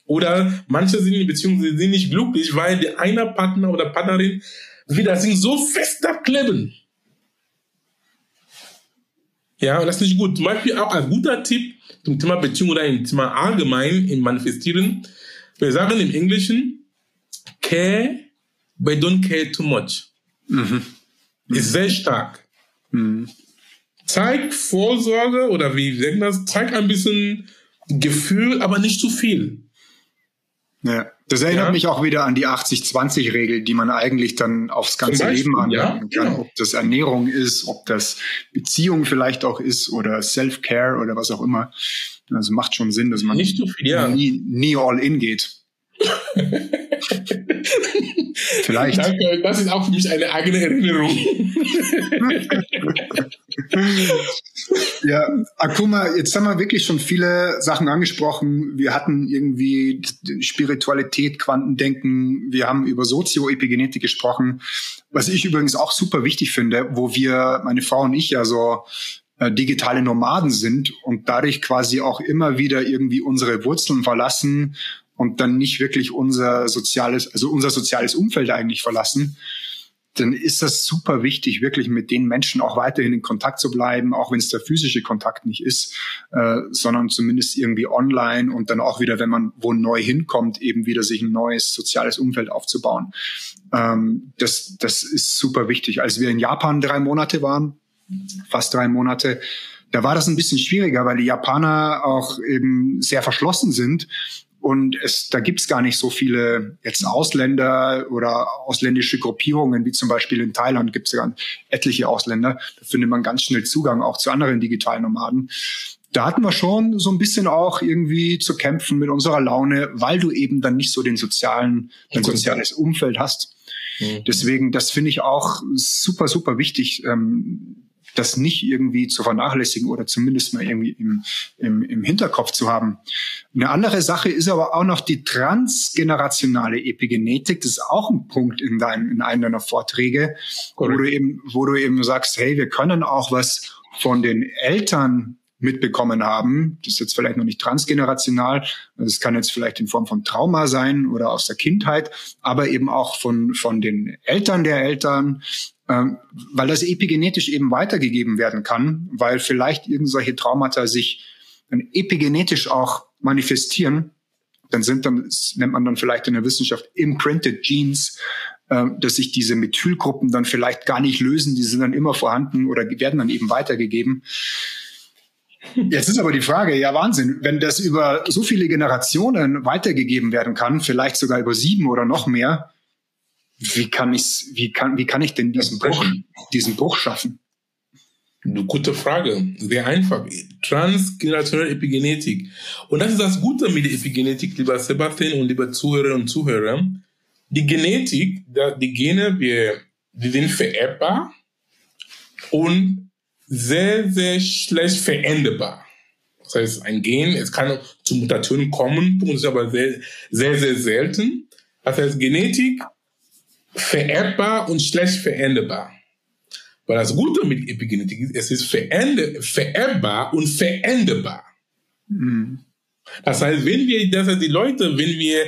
Oder manche sind in Beziehungen, sie sind nicht glücklich, weil der eine Partner oder Partnerin wieder sind so fest da kleben. Ja, das ist nicht gut. Zum Beispiel auch ein guter Tipp zum Thema Beziehung oder im Thema allgemein im Manifestieren. Wir sagen im Englischen, care, but don't care too much. Mhm. Ist sehr stark. Mhm. Zeig Vorsorge oder wie sagen das? Zeig ein bisschen Gefühl, aber nicht zu viel. Ja. Das erinnert Ja. mich auch wieder an die 80-20-Regel, die man eigentlich dann aufs ganze Beispiel, Leben anwenden ja, kann. genau. Ob das Ernährung ist, ob das Beziehung vielleicht auch ist oder Self-Care oder was auch immer. Also macht schon Sinn, dass man Nicht zu viel, ja. nie, nie all in geht. Vielleicht. Danke, das ist auch für mich eine eigene Erinnerung. Ja, Akuma, jetzt haben wir wirklich schon viele Sachen angesprochen. Wir hatten irgendwie Spiritualität, Quantendenken, wir haben über Sozioepigenetik gesprochen, was ich übrigens auch super wichtig finde, wo wir, meine Frau und ich ja so äh, digitale Nomaden sind und dadurch quasi auch immer wieder irgendwie unsere Wurzeln verlassen und dann nicht wirklich unser soziales, also unser soziales Umfeld eigentlich verlassen dann ist das super wichtig, wirklich mit den Menschen auch weiterhin in Kontakt zu bleiben, auch wenn es der physische Kontakt nicht ist, äh, sondern zumindest irgendwie online und dann auch wieder, wenn man wo neu hinkommt, eben wieder sich ein neues soziales Umfeld aufzubauen. Ähm, das, das ist super wichtig. Als wir in Japan drei Monate waren, fast drei Monate, da war das ein bisschen schwieriger, weil die Japaner auch eben sehr verschlossen sind und es, da gibt's gar nicht so viele jetzt Ausländer oder ausländische Gruppierungen, wie zum Beispiel in Thailand gibt's ja etliche Ausländer. Da findet man ganz schnell Zugang auch zu anderen digitalen Nomaden. Da hatten wir schon so ein bisschen auch irgendwie zu kämpfen mit unserer Laune, weil du eben dann nicht so den sozialen, dein soziales Umfeld hast. Mhm. Deswegen, das finde ich auch super, super wichtig. Ähm, das nicht irgendwie zu vernachlässigen oder zumindest mal irgendwie im, im, im Hinterkopf zu haben. Eine andere Sache ist aber auch noch die transgenerationale Epigenetik. Das ist auch ein Punkt in, dein, in einem deiner Vorträge, wo du, eben, wo du eben sagst, hey, wir können auch was von den Eltern mitbekommen haben. Das ist jetzt vielleicht noch nicht transgenerational. Das kann jetzt vielleicht in Form von Trauma sein oder aus der Kindheit, aber eben auch von, von den Eltern der Eltern, ähm, weil das epigenetisch eben weitergegeben werden kann, weil vielleicht irgendwelche Traumata sich dann epigenetisch auch manifestieren. Dann sind dann, das nennt man dann vielleicht in der Wissenschaft imprinted Genes, äh, dass sich diese Methylgruppen dann vielleicht gar nicht lösen, die sind dann immer vorhanden oder werden dann eben weitergegeben. Jetzt ist aber die Frage, ja Wahnsinn, wenn das über so viele Generationen weitergegeben werden kann, vielleicht sogar über sieben oder noch mehr, wie kann ich, wie kann, wie kann ich denn diesen Bruch, diesen Bruch schaffen? Eine gute Frage. Sehr einfach. Transgenerationelle Epigenetik. Und das ist das Gute mit der Epigenetik, lieber Sebastian und lieber Zuhörerinnen und Zuhörer. Die Genetik, die Gene, wir, die sind vererbbar und sehr, sehr schlecht veränderbar. Das heißt, ein Gen, es kann zu Mutationen kommen, ist aber sehr, sehr, sehr selten. Das heißt, Genetik vererbbar und schlecht veränderbar. Weil das Gute mit Epigenetik ist, es ist veränder, vererbbar und veränderbar. Mhm. Das heißt, wenn wir, das heißt, die Leute, wenn wir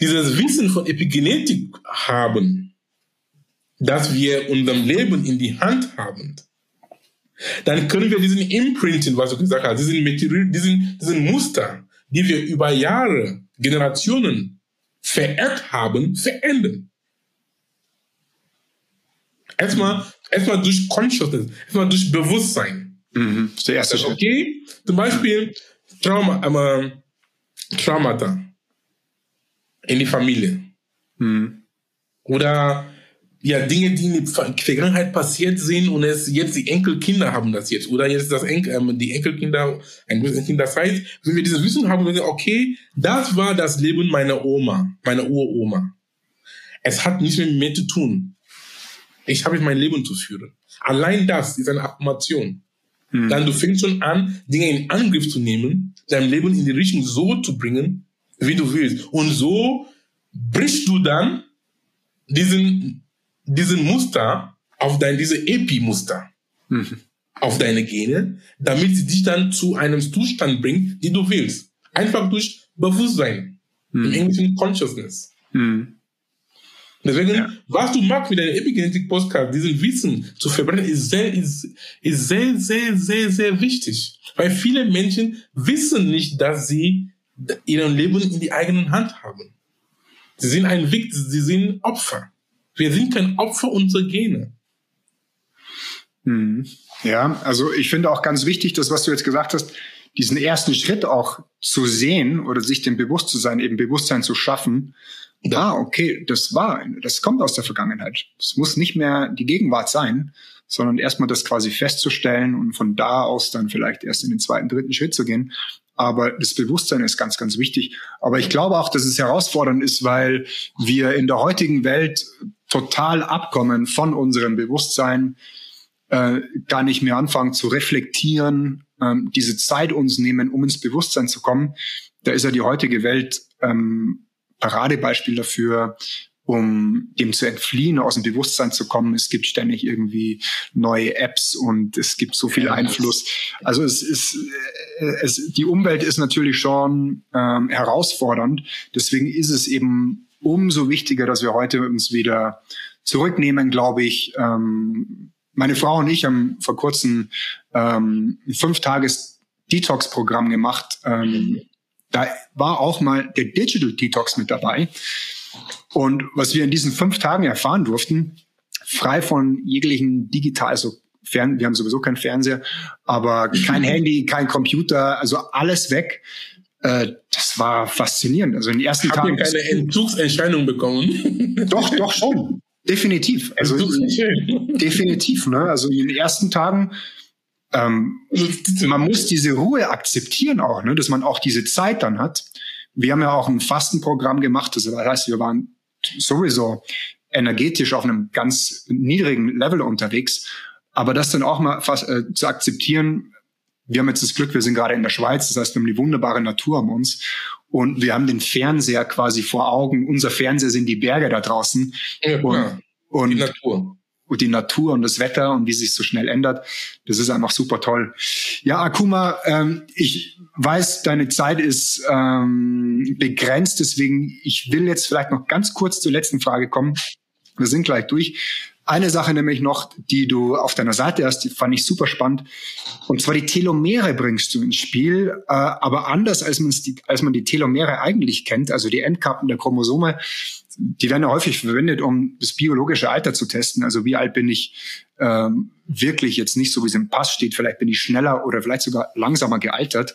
dieses Wissen von Epigenetik haben, dass wir unserem Leben in die Hand haben, dann können wir diesen Imprinting, was du gesagt hast, diesen, Material, diesen, diesen Muster, die wir über Jahre, Generationen vererbt haben, verändern. Erstmal, erstmal durch Consciousness, erstmal durch Bewusstsein. Mhm, der erste Schritt. Okay, zum Beispiel Trauma, äh, Traumata in die Familie. Mhm. Oder ja, Dinge, die in der Vergangenheit passiert sind und es jetzt die Enkelkinder haben das jetzt oder jetzt das Enkel, ähm, die Enkelkinder, ein Kind, das heißt, wenn wir dieses Wissen haben, wir okay, das war das Leben meiner Oma, meiner Uroma. Es hat nichts mehr mit mir zu tun. Ich habe mein Leben zu führen. Allein das ist eine Affirmation. Hm. Dann du fängst schon an, Dinge in Angriff zu nehmen, dein Leben in die Richtung so zu bringen, wie du willst. Und so brichst du dann diesen diesen Muster auf dein, diese Epi-Muster mhm. auf deine Gene, damit sie dich dann zu einem Zustand bringt, die du willst. Einfach durch Bewusstsein. Mhm. Im Englischen Consciousness. Mhm. Deswegen, ja. was du machst mit deinem Epigenetik-Podcast, diesen Wissen zu verbrennen, ist sehr, ist, ist sehr, sehr, sehr, sehr wichtig. Weil viele Menschen wissen nicht, dass sie ihr Leben in die eigenen Hand haben. Sie sind ein Victim, sie sind Opfer. Wir sind kein Opfer unserer Gene. Hm. Ja, also ich finde auch ganz wichtig, das, was du jetzt gesagt hast, diesen ersten Schritt auch zu sehen oder sich dem bewusst zu sein, eben Bewusstsein zu schaffen. Ja. Ah, okay, das war, das kommt aus der Vergangenheit. Es muss nicht mehr die Gegenwart sein, sondern erstmal das quasi festzustellen und von da aus dann vielleicht erst in den zweiten, dritten Schritt zu gehen. Aber das Bewusstsein ist ganz, ganz wichtig. Aber ich glaube auch, dass es herausfordernd ist, weil wir in der heutigen Welt total abkommen von unserem Bewusstsein, äh, gar nicht mehr anfangen zu reflektieren, ähm, diese Zeit uns nehmen, um ins Bewusstsein zu kommen. Da ist ja die heutige Welt ähm, Paradebeispiel dafür, um dem zu entfliehen, aus dem Bewusstsein zu kommen. Es gibt ständig irgendwie neue Apps und es gibt so viel Einfluss. Also es ist, äh, es, die Umwelt ist natürlich schon ähm, herausfordernd. Deswegen ist es eben umso wichtiger, dass wir heute uns wieder zurücknehmen, glaube ich. Ähm, meine Frau und ich haben vor kurzem ähm, ein Fünf-Tages-Detox-Programm gemacht. Ähm, da war auch mal der Digital Detox mit dabei. Und was wir in diesen fünf Tagen erfahren durften, frei von jeglichen digital, also Fern, wir haben sowieso keinen Fernseher, aber kein Handy, kein Computer, also alles weg. Äh, das war faszinierend. Also in den ersten Habt Tagen. Habt ihr keine Entzugserscheinung bekommen? Doch, doch schon. Definitiv. Also definitiv. Ne? Also in den ersten Tagen. Ähm, man muss diese Ruhe akzeptieren auch, ne? dass man auch diese Zeit dann hat. Wir haben ja auch ein Fastenprogramm gemacht. Das heißt, wir waren sowieso energetisch auf einem ganz niedrigen Level unterwegs. Aber das dann auch mal fast, äh, zu akzeptieren, wir haben jetzt das Glück, wir sind gerade in der Schweiz, das heißt, wir haben die wunderbare Natur um uns und wir haben den Fernseher quasi vor Augen. Unser Fernseher sind die Berge da draußen. Ja, und, und die Natur. Und die Natur und das Wetter und wie sich so schnell ändert. Das ist einfach super toll. Ja, Akuma, ähm, ich weiß, deine Zeit ist ähm, begrenzt, deswegen ich will jetzt vielleicht noch ganz kurz zur letzten Frage kommen. Wir sind gleich durch. Eine Sache nämlich noch, die du auf deiner Seite hast, die fand ich super spannend. Und zwar die Telomere bringst du ins Spiel, äh, aber anders als, als man die Telomere eigentlich kennt, also die Endkappen der Chromosome, die werden ja häufig verwendet, um das biologische Alter zu testen. Also wie alt bin ich ähm, wirklich jetzt nicht so, wie es im Pass steht. Vielleicht bin ich schneller oder vielleicht sogar langsamer gealtert.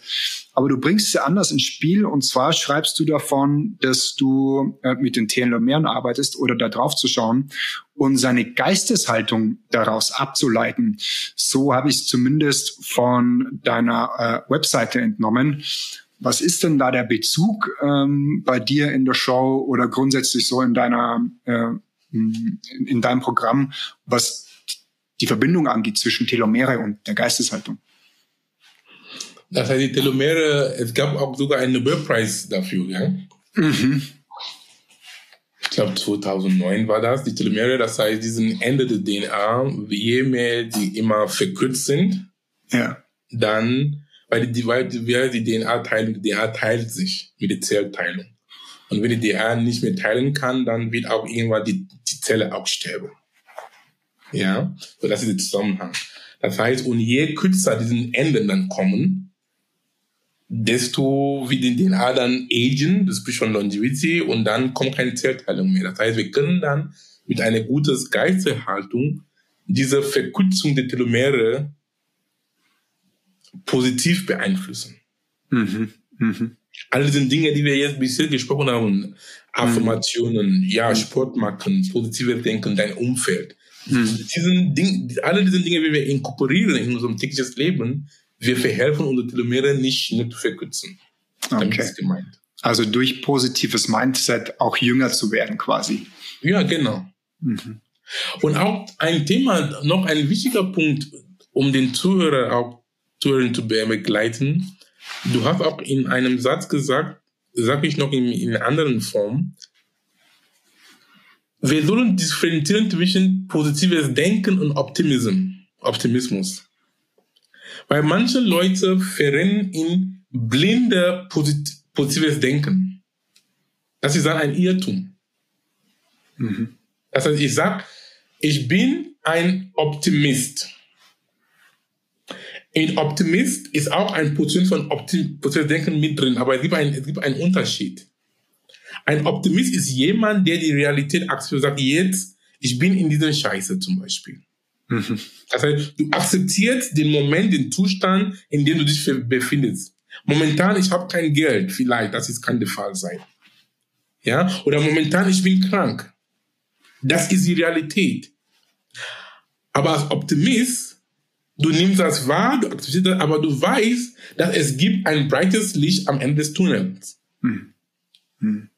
Aber du bringst es anders ins Spiel. Und zwar schreibst du davon, dass du äh, mit den Telomeren arbeitest oder da drauf zu schauen und seine Geisteshaltung daraus abzuleiten. So habe ich es zumindest von deiner äh, Webseite entnommen. Was ist denn da der Bezug ähm, bei dir in der Show oder grundsätzlich so in deiner äh, in, in deinem Programm, was die Verbindung angeht zwischen Telomere und der Geisteshaltung? Das heißt, die Telomere, es gab auch sogar einen Nobelpreis dafür, ja? Mhm. Ich glaube 2009 war das, die Telomere, das heißt, diesen Ende der DNA, je mehr die immer verkürzt sind, ja. dann weil die, weil die, DNA teilen, die DNA teilt sich mit der Zellteilung. Und wenn die DNA nicht mehr teilen kann, dann wird auch irgendwann die, die Zelle auch sterben. Ja, so das ist der Zusammenhang. Das heißt, und je kürzer diesen Enden dann kommen, desto wie die DNA dann agen, das ist schon Longevity, und dann kommt keine Zellteilung mehr. Das heißt, wir können dann mit einer guten Geisterhaltung diese Verkürzung der Telomere positiv beeinflussen. Mhm. Mhm. All diese Dinge, die wir jetzt bisher gesprochen haben, Affirmationen, mhm. ja, Sport machen, positives Denken, dein Umfeld. Mhm. Diesen Ding, alle diese Dinge, die wir inkorporieren in unserem täglichen Leben, wir verhelfen unsere Telomere nicht, nicht zu verkürzen. Damit okay. ist gemeint. Also durch positives Mindset auch jünger zu werden quasi. Ja, genau. Mhm. Und auch ein Thema, noch ein wichtiger Punkt, um den Zuhörer auch Touren zu begleiten. Du hast auch in einem Satz gesagt, sage ich noch in, in anderen Form, wir sollen differenzieren zwischen positives Denken und Optimism, Optimismus. Weil manche Leute verrennen in blinde posit positives Denken. Das ist dann ein Irrtum. Mhm. Das heißt, ich sage, ich bin ein Optimist. Ein Optimist ist auch ein Position von positives Denken mit drin, aber es gibt, ein, es gibt einen Unterschied. Ein Optimist ist jemand, der die Realität akzeptiert sagt, jetzt, ich bin in dieser Scheiße zum Beispiel. Mhm. Das heißt, du akzeptierst den Moment, den Zustand, in dem du dich befindest. Momentan, ich habe kein Geld, vielleicht, das ist kann der Fall sein. Ja, oder momentan, ich bin krank. Das ist die Realität. Aber als Optimist Du nimmst das wahr, du akzeptierst das, aber du weißt, dass es gibt ein breites Licht am Ende des Tunnels. Hm. Hm.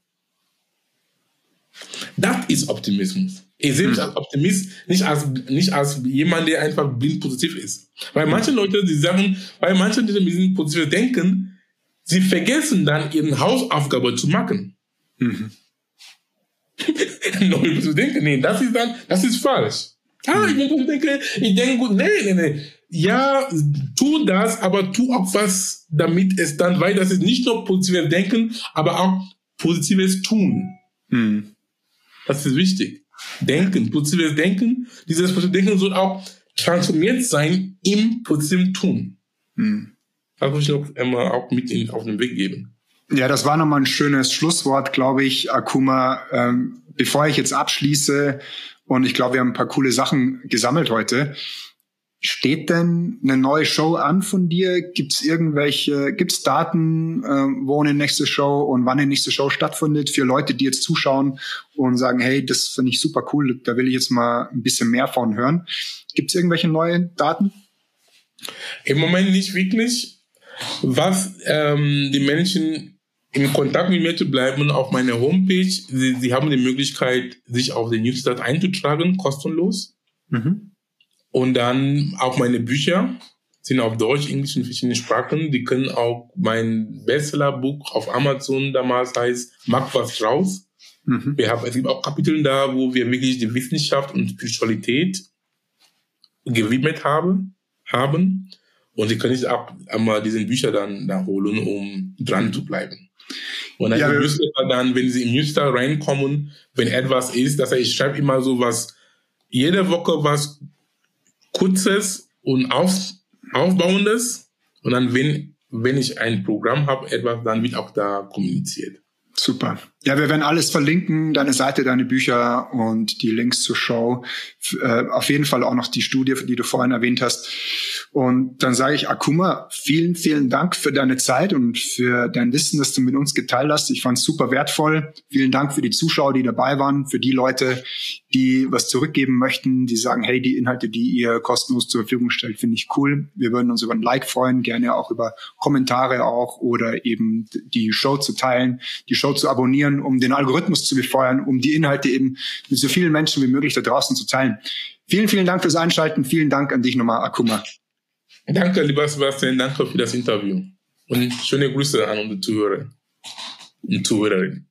Das ist Optimismus. Ich sehe mich hm. als Optimist nicht als, nicht als jemand, der einfach blind positiv ist. Weil manche Leute, die sagen, weil manche, die mit diesem positiv denken, sie vergessen dann, ihre Hausaufgabe zu machen. Mhm. Neu zu denken, nee, das ist dann, das ist falsch. Ah, ich denke, ich denke gut, nee, nee, nee. Ja, tu das, aber tu auch was, damit es dann, weil das ist nicht nur positives Denken, aber auch positives Tun. Hm. Das ist wichtig. Denken, positives Denken. Dieses positive Denken soll auch transformiert sein im positiven Tun. Hm. Das muss ich noch immer auch mit in, auf den Weg geben. Ja, das war nochmal ein schönes Schlusswort, glaube ich, Akuma. Ähm, bevor ich jetzt abschließe, und ich glaube, wir haben ein paar coole Sachen gesammelt heute. Steht denn eine neue Show an von dir? Gibt es irgendwelche, gibt es Daten, äh, wo eine nächste Show und wann eine nächste Show stattfindet für Leute, die jetzt zuschauen und sagen, hey, das finde ich super cool, da will ich jetzt mal ein bisschen mehr von hören. Gibt es irgendwelche neuen Daten? Im Moment nicht wirklich. Was ähm, die Menschen in Kontakt mit mir zu bleiben auf meiner Homepage. Sie, Sie haben die Möglichkeit, sich auf den Newsletter einzutragen, kostenlos. Mhm. Und dann auch meine Bücher sind auf Deutsch, Englisch in verschiedenen Sprachen. Die können auch mein Bestsellerbuch auf Amazon damals heißt Mach was raus. Mhm. Wir haben, es gibt auch Kapitel da, wo wir wirklich die Wissenschaft und Spiritualität gewidmet haben, haben. Und Sie können sich auch einmal diesen Bücher dann da holen, um dran zu bleiben. Und dann, ja, im Newsletter dann, wenn Sie im Newsletter reinkommen, wenn etwas ist, dass ich schreibe immer so was, jede Woche was Kurzes und auf, Aufbauendes. Und dann, wenn, wenn ich ein Programm habe, etwas, dann wird auch da kommuniziert. Super. Ja, wir werden alles verlinken, deine Seite, deine Bücher und die Links zur Show. Äh, auf jeden Fall auch noch die Studie, die du vorhin erwähnt hast. Und dann sage ich, Akuma, vielen, vielen Dank für deine Zeit und für dein Wissen, das du mit uns geteilt hast. Ich fand es super wertvoll. Vielen Dank für die Zuschauer, die dabei waren, für die Leute, die was zurückgeben möchten, die sagen, hey, die Inhalte, die ihr kostenlos zur Verfügung stellt, finde ich cool. Wir würden uns über ein Like freuen, gerne auch über Kommentare auch oder eben die Show zu teilen, die Show zu abonnieren, um den Algorithmus zu befeuern, um die Inhalte eben mit so vielen Menschen wie möglich da draußen zu teilen. Vielen, vielen Dank fürs Einschalten. Vielen Dank an dich nochmal, Akuma. Danke, lieber Sebastian. Danke für das Interview. Und schöne Grüße an unsere Zuhörer und Zuhörerinnen.